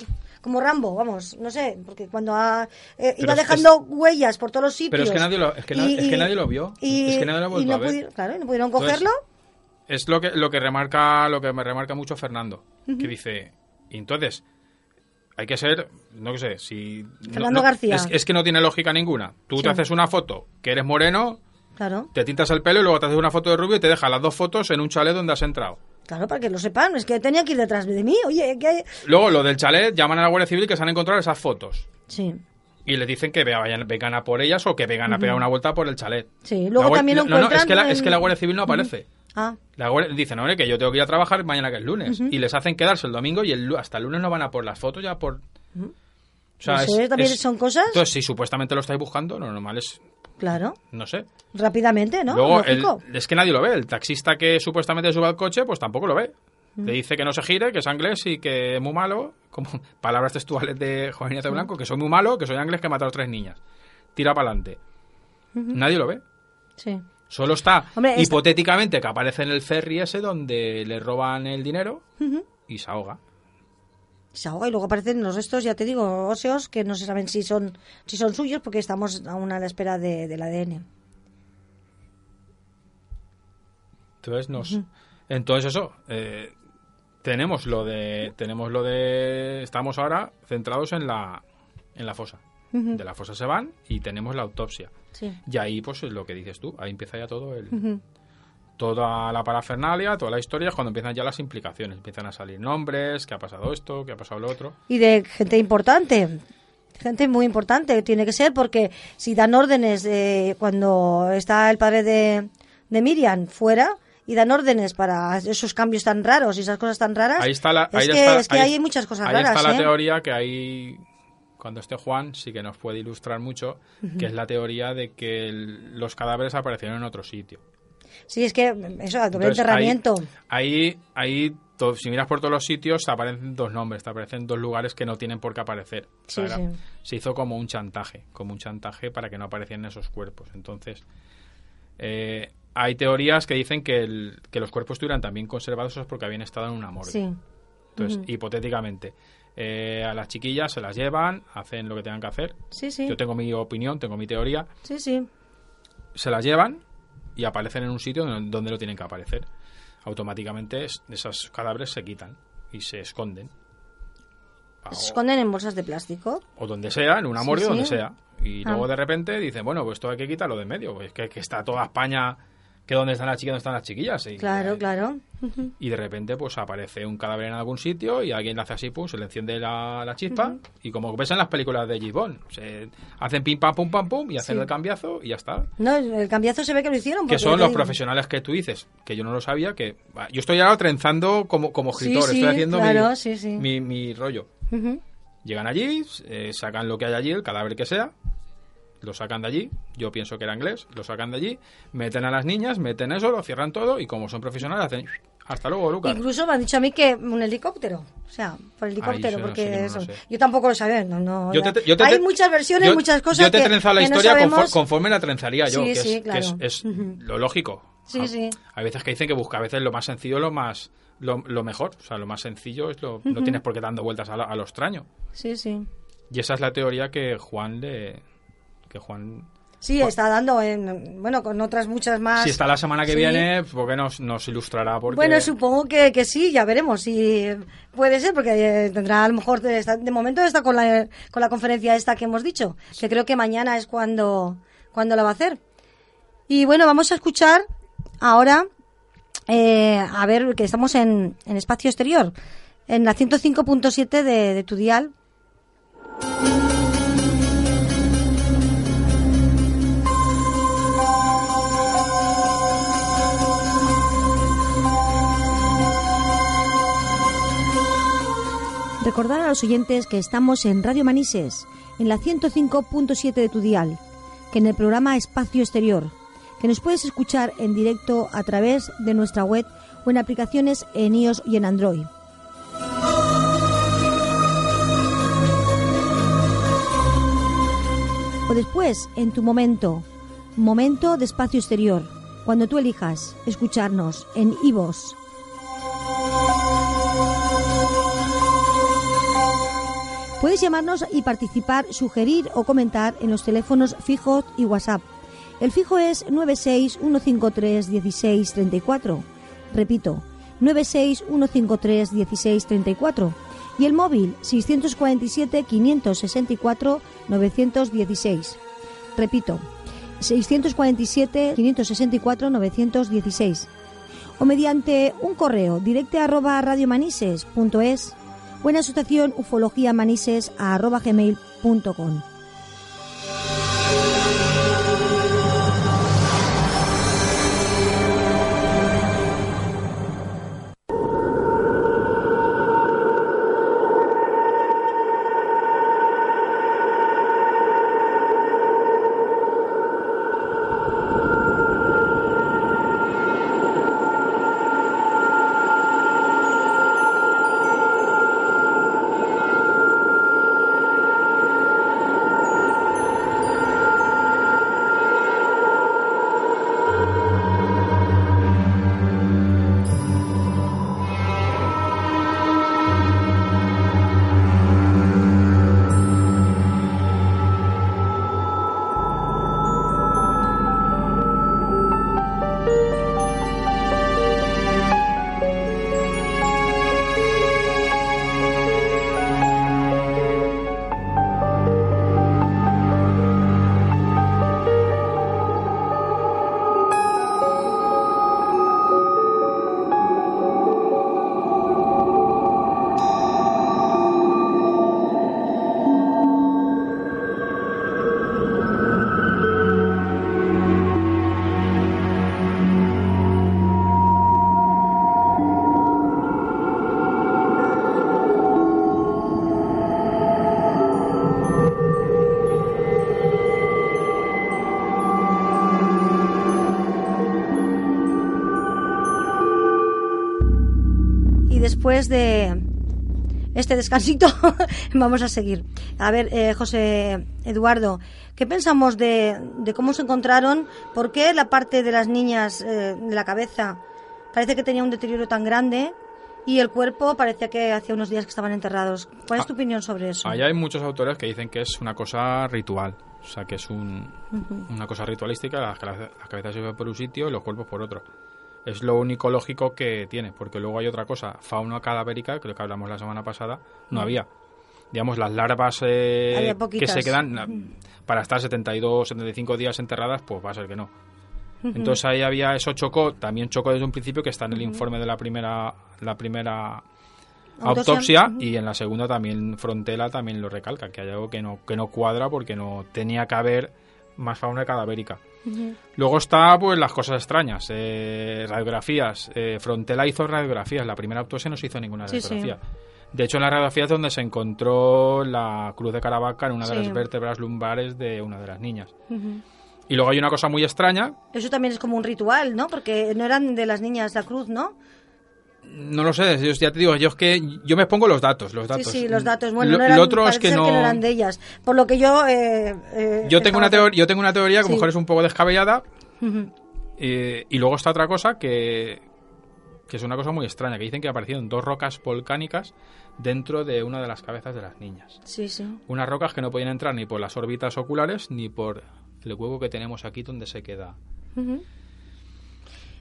como Rambo, vamos, no sé, porque cuando ha- eh, iba es- dejando huellas por todos los sitios. Pero es que nadie lo- es que na- es que nadie lo vio. Y, Es que nadie lo ha y no a ver. pudi- claro, y no pudieron Entonces, cogerlo. es lo que lo que remarca lo que me remarca mucho Fernando que dice entonces hay que ser no sé si no- Fernando no- García. es, es que no tiene lógica ninguna tú Sí. te haces una foto que eres moreno Claro, te tintas el pelo y luego te haces una foto de rubio y te dejas las dos fotos en un chalet donde has entrado. Claro, para que lo sepan. Es que tenía que ir detrás de mí. Oye, que luego lo del chalet llaman a la Guardia Civil que se han encontrado esas fotos. Sí. y les dicen que vayan, vengan a por ellas o que vengan a pegar una vuelta por el chalet. Sí, luego también lo no, no, es encuentran que, la, es que la Guardia Civil no aparece. Ah, La guardia dice, no, hombre, que yo tengo que ir a trabajar mañana que es lunes. Y les hacen quedarse el domingo y el, hasta el lunes no van a por las fotos ya por... O sea, Eso es- también son cosas. Entonces, si supuestamente lo estáis buscando, lo normal es, claro. no sé. Rápidamente, ¿no? Luego, el- es que nadie lo ve. El taxista que supuestamente sube al coche, pues tampoco lo ve. Le dice que no se gire, que es inglés y que es muy malo. Como palabras textuales de Juan Ignacio Blanco, que soy muy malo, que soy inglés, que he matado a tres niñas. Tira para adelante. Nadie lo ve. Sí. Solo está Hombre, esta- hipotéticamente que aparece en el ferry ese donde le roban el dinero y se ahoga. Se ahoga y luego aparecen los restos, ya te digo, óseos que no se saben si son si son suyos porque estamos aún a la espera de, del ADN. Entonces nos, entonces eso, eh, tenemos lo de, tenemos lo de, estamos ahora centrados en la, en la fosa. De la fosa se van y tenemos la autopsia. Sí. Y ahí, pues, es lo que dices tú, ahí empieza ya todo el, toda la parafernalia, toda la historia, es cuando empiezan ya las implicaciones, empiezan a salir nombres, que ha pasado esto, que ha pasado lo otro. Y de gente importante. Gente muy importante tiene que ser porque si dan órdenes de cuando está el padre de, de Miriam fuera y dan órdenes para esos cambios tan raros y esas cosas tan raras. Ahí está la, es ahí que, está- es que ahí- hay muchas cosas ahí raras. está la ¿eh? teoría que hay, cuando esté Juan, sí que nos puede ilustrar mucho, que es la teoría de que el- los cadáveres aparecieron en otro sitio. Sí, es que eso, a doble enterramiento. Ahí, ahí, si miras por todos los sitios, te aparecen dos nombres, te aparecen dos lugares que no tienen por qué aparecer. O sea, Sí, era- sí. Se hizo como un chantaje, como un chantaje para que no aparecieran esos cuerpos. Entonces, eh, hay teorías que dicen que, el- que los cuerpos estuvieran también conservados porque habían estado en una morgue. Sí. Entonces, hipotéticamente, eh, a las chiquillas se las llevan, hacen lo que tengan que hacer. Sí, sí. Yo tengo mi opinión, tengo mi teoría. Sí, sí. Se las llevan y aparecen en un sitio donde, donde no tienen que aparecer. Automáticamente es- esos cadáveres se quitan y se esconden. Ah, Se o- esconden en bolsas de plástico. o donde sea, en una Sí, morgue, sí. donde sea. Y Ah. luego de repente dicen, bueno, pues esto hay que quitarlo de medio. Pues que, que está toda España, que dónde están las chicas, dónde están las chiquillas. Y, Claro, claro. Y de repente pues aparece un cadáver en algún sitio y alguien le hace así, pum, se le enciende la, la chispa y como ves en las películas de Gisbon, se hacen pim pam pum pam pum y hacen Sí. el cambiazo y ya está. No, el cambiazo se ve que lo hicieron. Que son los profesionales que tú dices, que yo no lo sabía, que yo estoy ahora trenzando como, como escritor, sí, estoy haciendo claro, mi, mi, mi rollo. Llegan allí, eh, sacan lo que hay allí, el cadáver que sea, lo sacan de allí, yo pienso que era inglés, lo sacan de allí, meten a las niñas, meten eso, lo cierran todo y como son profesionales hacen hasta luego, Lucas. Incluso me han dicho a mí que un helicóptero. O sea, por helicóptero, no porque no eso- sé. yo tampoco lo sabía. No, no, Yo te- yo te- Hay muchas versiones, yo- muchas cosas. Yo te he trenzado la historia confor- sabemos. conforme la trenzaría yo, Sí, que, sí, es, claro. que es, lo lógico. Sí, Ah, sí. Hay veces que dicen que busca a veces lo más sencillo, lo más lo, lo mejor. O sea, lo más sencillo es lo. No tienes por qué dando vueltas a, lo- a lo extraño. Sí, sí. Y esa es la teoría que Juan le. Que Juan. Sí, está dando, en, bueno, con otras muchas más. Si está la semana que Sí. viene, porque nos, nos ilustrará. Porque... Bueno, supongo que, que sí, ya veremos si puede ser, porque eh, tendrá a lo mejor, de, está- de momento está con la, con la conferencia esta que hemos dicho, que creo que mañana es cuando, cuando la va a hacer. Y bueno, vamos a escuchar ahora, eh, a ver, que estamos en, en espacio exterior, en la 105.7 de, de tu dial. Recordar a los oyentes que estamos en Radio Manises, en la 105.7 de tu dial, que en el programa Espacio Exterior, que nos puedes escuchar en directo a través de nuestra web o en aplicaciones en iOS y en Android. después en tu momento, momento de espacio exterior, cuando tú elijas escucharnos en IVOS. Puedes llamarnos y participar, sugerir o comentar en los teléfonos fijos y WhatsApp. El fijo es 961531634. Repito, 961531634 y el móvil 647 564 916. Repito, 647 564 916 o mediante un correo directe arroba radiomanises.es o en asociación después de este descansito vamos a seguir. A ver, eh, José Eduardo, ¿qué pensamos de, cómo se encontraron? ¿Por qué la parte de las niñas eh, de la cabeza parece que tenía un deterioro tan grande? Y el cuerpo parecía que hacía unos días que estaban enterrados. ¿Cuál es ah, tu opinión sobre eso? hay muchos autores que dicen que es una cosa ritual. O sea, que es un, una cosa ritualística, las, las cabezas se ven por un sitio y los cuerpos por otro. Es lo único lógico que tiene, porque luego hay otra cosa, fauna cadavérica, creo que hablamos la semana pasada, no había. Digamos, las larvas eh, que se quedan para estar 72, 75 días enterradas, pues va a ser que no. Entonces ahí había, eso chocó, también chocó desde un principio, que está en el informe de la primera, la primera autopsia, y en la segunda también Frontela también lo recalca, que hay algo que no, que no cuadra porque no tenía que haber más fauna cadavérica. Luego está pues las cosas extrañas, eh, radiografías. Eh, Frontela hizo radiografías, la primera autopsia no se hizo ninguna radiografía. De hecho, en la radiografía es donde se encontró la cruz de Caravaca en una de las vértebras lumbares de una de las niñas. Y luego hay una cosa muy extraña. Eso también es como un ritual, ¿no? Porque no eran de las niñas la cruz, ¿no? No lo sé, yo ya te digo, yo es que yo me pongo los datos, los datos. Sí, sí, los datos. Bueno, lo, otro es que no... eran de ellas. Por lo que yo eh, eh, yo tengo una teoría, yo tengo una teoría que a lo mejor es un poco descabellada. Eh, y luego está otra cosa que que es una cosa muy extraña, que dicen que aparecieron dos rocas volcánicas dentro de una de las cabezas de las niñas. Sí, sí. Unas rocas que no podían entrar ni por las órbitas oculares ni por el huevo que tenemos aquí donde se queda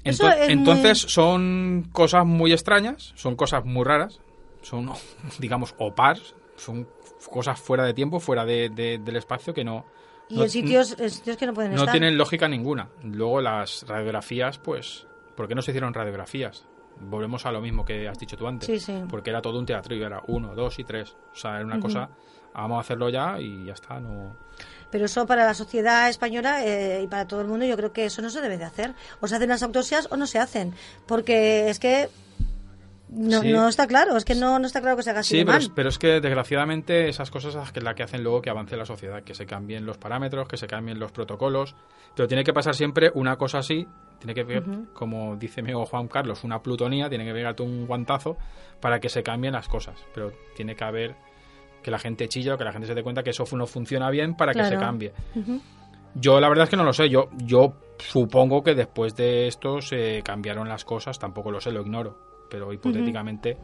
entonces son cosas muy extrañas, son cosas muy raras, son, digamos, opars, son cosas fuera de tiempo, fuera de, del espacio que no... Y en, sitios, que no pueden estar. No tienen lógica ninguna. Luego las radiografías, pues, ¿por qué no se hicieron radiografías? Volvemos a lo mismo que has dicho tú antes. Sí, sí. Porque era todo un teatro y era uno, dos y tres. O sea, era una cosa, vamos a hacerlo ya y ya está, no... Pero eso para la sociedad española eh, y para todo el mundo yo creo que eso no se debe de hacer. O se hacen las autopsias o no se hacen. Porque es que no, no, está claro, es que no, no está claro que se haga así. Sí, pero, Es, pero es que desgraciadamente esas cosas es la que hacen luego que avance la sociedad, que se cambien los parámetros, que se cambien los protocolos. Pero tiene que pasar siempre una cosa así, tiene que ver, como dice mi amigo Juan Carlos, una plutonía, tiene que pegarte un guantazo para que se cambien las cosas. Pero tiene que haber que la gente chilla o que la gente se dé cuenta que eso no funciona bien para que se cambie. Yo la verdad es que no lo sé. Yo, yo supongo que después de esto se cambiaron las cosas. Tampoco lo sé, lo ignoro. Pero hipotéticamente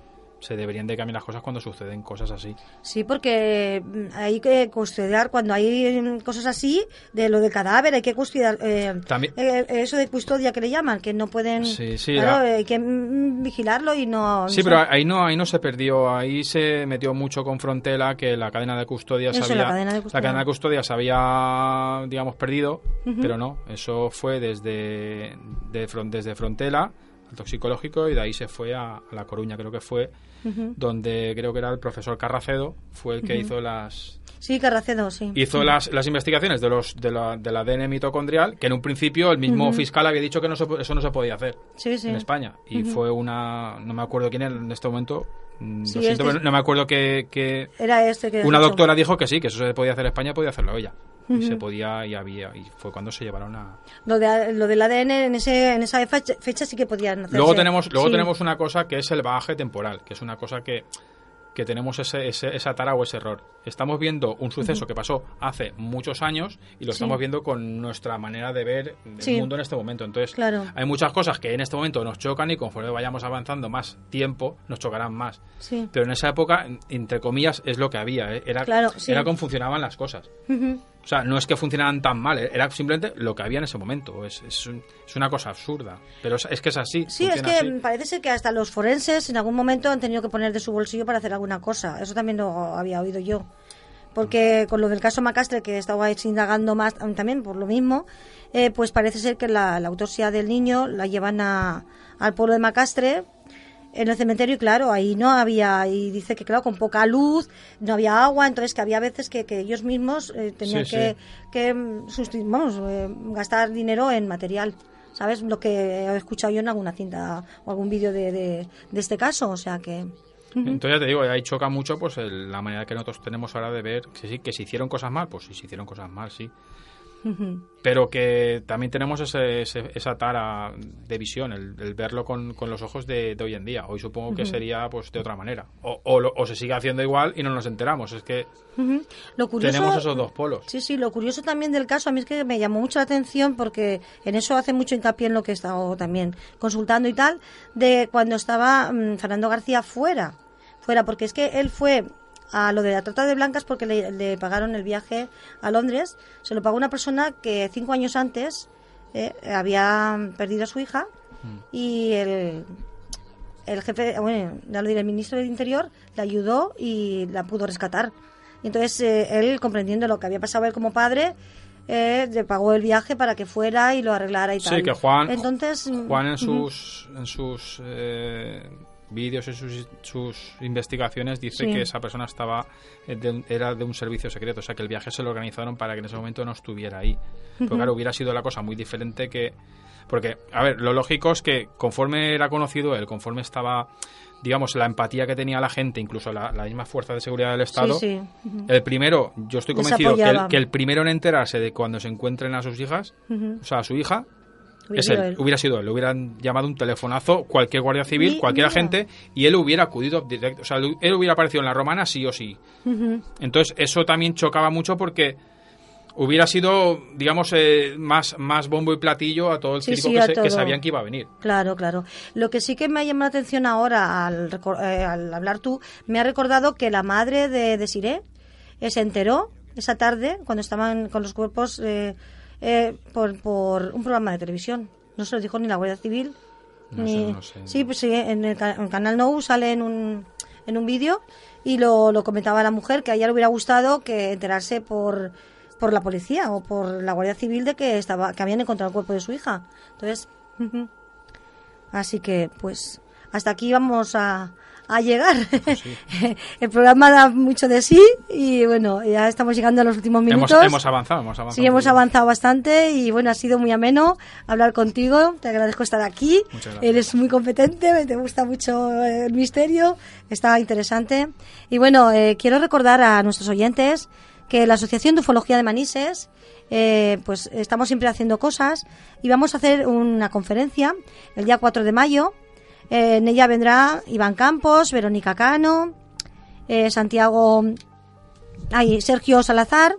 se deberían de cambiar las cosas cuando suceden cosas así. Sí, porque mm, hay que custodiar, cuando hay mm, cosas así, de lo del cadáver, hay que custodiar. Eh, También, eh, eso de custodia que le llaman, que no pueden. Sí, sí. Claro, hay que mm, vigilarlo y no. Sí, pero ahí no, ahí no se perdió. Ahí se metió mucho con Frontela, que la cadena de custodia se había. La cadena de custodia, la cadena de custodia se había, digamos, perdido, pero no. Eso fue desde, de, desde Frontela toxicológico y de ahí se fue a, La Coruña, creo que fue, donde creo que era el profesor Carracedo, fue el que hizo las... Sí, Carracedo, sí. Hizo las, las investigaciones de los de la, del ADN mitocondrial, que en un principio el mismo fiscal había dicho que no eso no se podía hacer en España. Y fue una... no me acuerdo quién era en este momento, mm, este no me acuerdo que, que era este que una doctora dijo que sí, que eso se podía hacer en España, podía hacerlo ella. Y se podía y había y fue cuando se llevaron a lo de lo del ADN en ese en esa fecha, sí que podían hacerse. luego tenemos luego tenemos una cosa que es el bagaje temporal que es una cosa que que tenemos ese, esa tara o ese error. Estamos viendo un suceso que pasó hace muchos años y lo estamos viendo con nuestra manera de ver el mundo en este momento. Entonces, hay muchas cosas que en este momento nos chocan y conforme vayamos avanzando más tiempo, nos chocarán más. Pero en esa época, entre comillas, es lo que había. ¿eh? Era, era cómo funcionaban las cosas. O sea, no es que funcionaran tan mal, ¿eh? era simplemente lo que había en ese momento. Es, es, es una cosa absurda, pero es, que es así. Sí, es que parece ser que hasta los forenses en algún momento han tenido que poner de su bolsillo para hacer alguna cosa. Eso también lo había oído yo. Porque con lo del caso Macastre, que estaba indagando más también por lo mismo, eh, pues parece ser que la, la, autopsia del niño la llevan a, al pueblo de Macastre en el cementerio y claro, ahí no había, y dice que claro, con poca luz, no había agua, entonces que había veces que, que ellos mismos eh, tenían que, que mm, vamos, eh, gastar dinero en material. ¿Sabes? Lo que he escuchado yo en alguna cinta o algún vídeo de, de, este caso, o sea que... Entonces ya te digo, ahí choca mucho pues la manera que nosotros tenemos ahora de ver que sí, que se hicieron cosas mal, pues sí, se hicieron cosas mal, sí. Pero que también tenemos ese, esa tara de visión, el, verlo con, los ojos de, hoy en día. Hoy supongo que sería pues de otra manera. O, o, se sigue haciendo igual y no nos enteramos. Es que lo curioso, tenemos esos dos polos. Sí, sí, lo curioso también del caso a mí es que me llamó mucho la atención porque en eso hace mucho hincapié en lo que he estado también consultando y tal, de cuando estaba mm, Fernando García fuera. Fuera, porque es que él fue a lo de la trata de blancas porque le, pagaron el viaje a Londres. Se lo pagó una persona que cinco años antes eh, había perdido a su hija mm. y el, el jefe, bueno, ya lo diré, el ministro del Interior le ayudó y la pudo rescatar. Y entonces eh, él, comprendiendo lo que había pasado él como padre, eh, le pagó el viaje para que fuera y lo arreglara y tal. Sí, que Juan, Entonces, Juan en sus, en sus vídeos y sus, sus, investigaciones dice que esa persona estaba eh, era de un servicio secreto, o sea que el viaje se lo organizaron para que en ese momento no estuviera ahí. Pero claro, hubiera sido la cosa muy diferente que... Porque, a ver, lo lógico es que conforme era conocido él, conforme estaba, digamos, la empatía que tenía la gente, incluso la, misma fuerza de seguridad del Estado, el primero, yo estoy convencido que el, que el, primero en enterarse de cuando se encuentren a sus hijas, o sea, a su hija, Hubiera, sido él. hubiera sido él. Le hubieran llamado un telefonazo cualquier guardia civil, cualquier agente, y él hubiera acudido directo. O sea, él hubiera aparecido en la romana sí o sí. Entonces, eso también chocaba mucho porque hubiera sido, digamos, eh, más, más bombo y platillo a todo el sí, que, sabían que iba a venir. Claro, claro. Lo que sí que me ha llamado la atención ahora al, eh, al hablar tú, me ha recordado que la madre de, de Siré eh, se enteró esa tarde, cuando estaban con los cuerpos eh, por, por un programa de televisión. No se lo dijo ni la Guardia Civil. ni... Sí, pues sí, en el, canal No sale en un, en un vídeo y lo, lo comentaba la mujer que a ella le hubiera gustado que enterarse por, por la policía o por la Guardia Civil de que estaba que habían encontrado el cuerpo de su hija. Entonces, así que pues hasta aquí vamos a, a llegar. El programa da mucho de sí y bueno, ya estamos llegando a los últimos minutos. Hemos, avanzado, hemos avanzado. Sí, hemos avanzado bastante y bueno, ha sido muy ameno hablar contigo. Te agradezco estar aquí. Eres muy competente, te gusta mucho el misterio, está interesante. Y bueno, eh, quiero recordar a nuestros oyentes que la Asociación de Ufología de Manises eh, pues estamos siempre haciendo cosas y vamos a hacer una conferencia el día 4 de mayo en ella vendrá Iván Campos, Verónica Cano, eh, Santiago Sergio Salazar,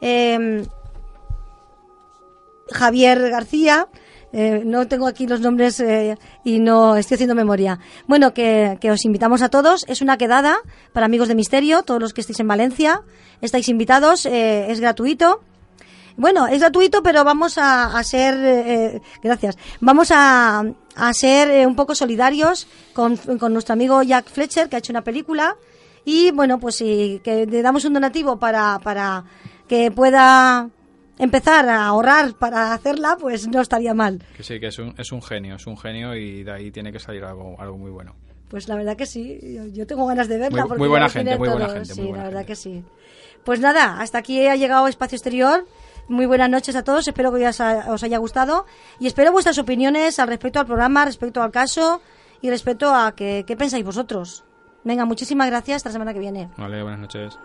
em, Javier García, eh, no tengo aquí los nombres eh, y no estoy haciendo memoria. Bueno, que, que, os invitamos a todos. Es una quedada para amigos de misterio, todos los que estéis en Valencia. Estáis invitados, eh, es gratuito. Bueno, es gratuito, pero vamos a, a ser, eh, gracias, vamos a, a ser eh, un poco solidarios con, con, nuestro amigo Jack Fletcher, que ha hecho una película. Y bueno, pues sí, que le damos un donativo para, para que pueda empezar a ahorrar para hacerla, pues no estaría mal. Que sí, que es un, es un genio, es un genio y de ahí tiene que salir algo, algo muy bueno. Pues la verdad que sí, yo, yo tengo ganas de verla. Muy, porque muy buena gente, muy todo. buena gente. Sí, muy buena la verdad gente. que sí. Pues nada, hasta aquí ha llegado Espacio Exterior. Muy buenas noches a todos, espero que os, ha- os haya gustado y espero vuestras opiniones al respecto al programa, respecto al caso y respecto a qué pensáis vosotros. Venga, muchísimas gracias, hasta la semana que viene. Vale, buenas noches.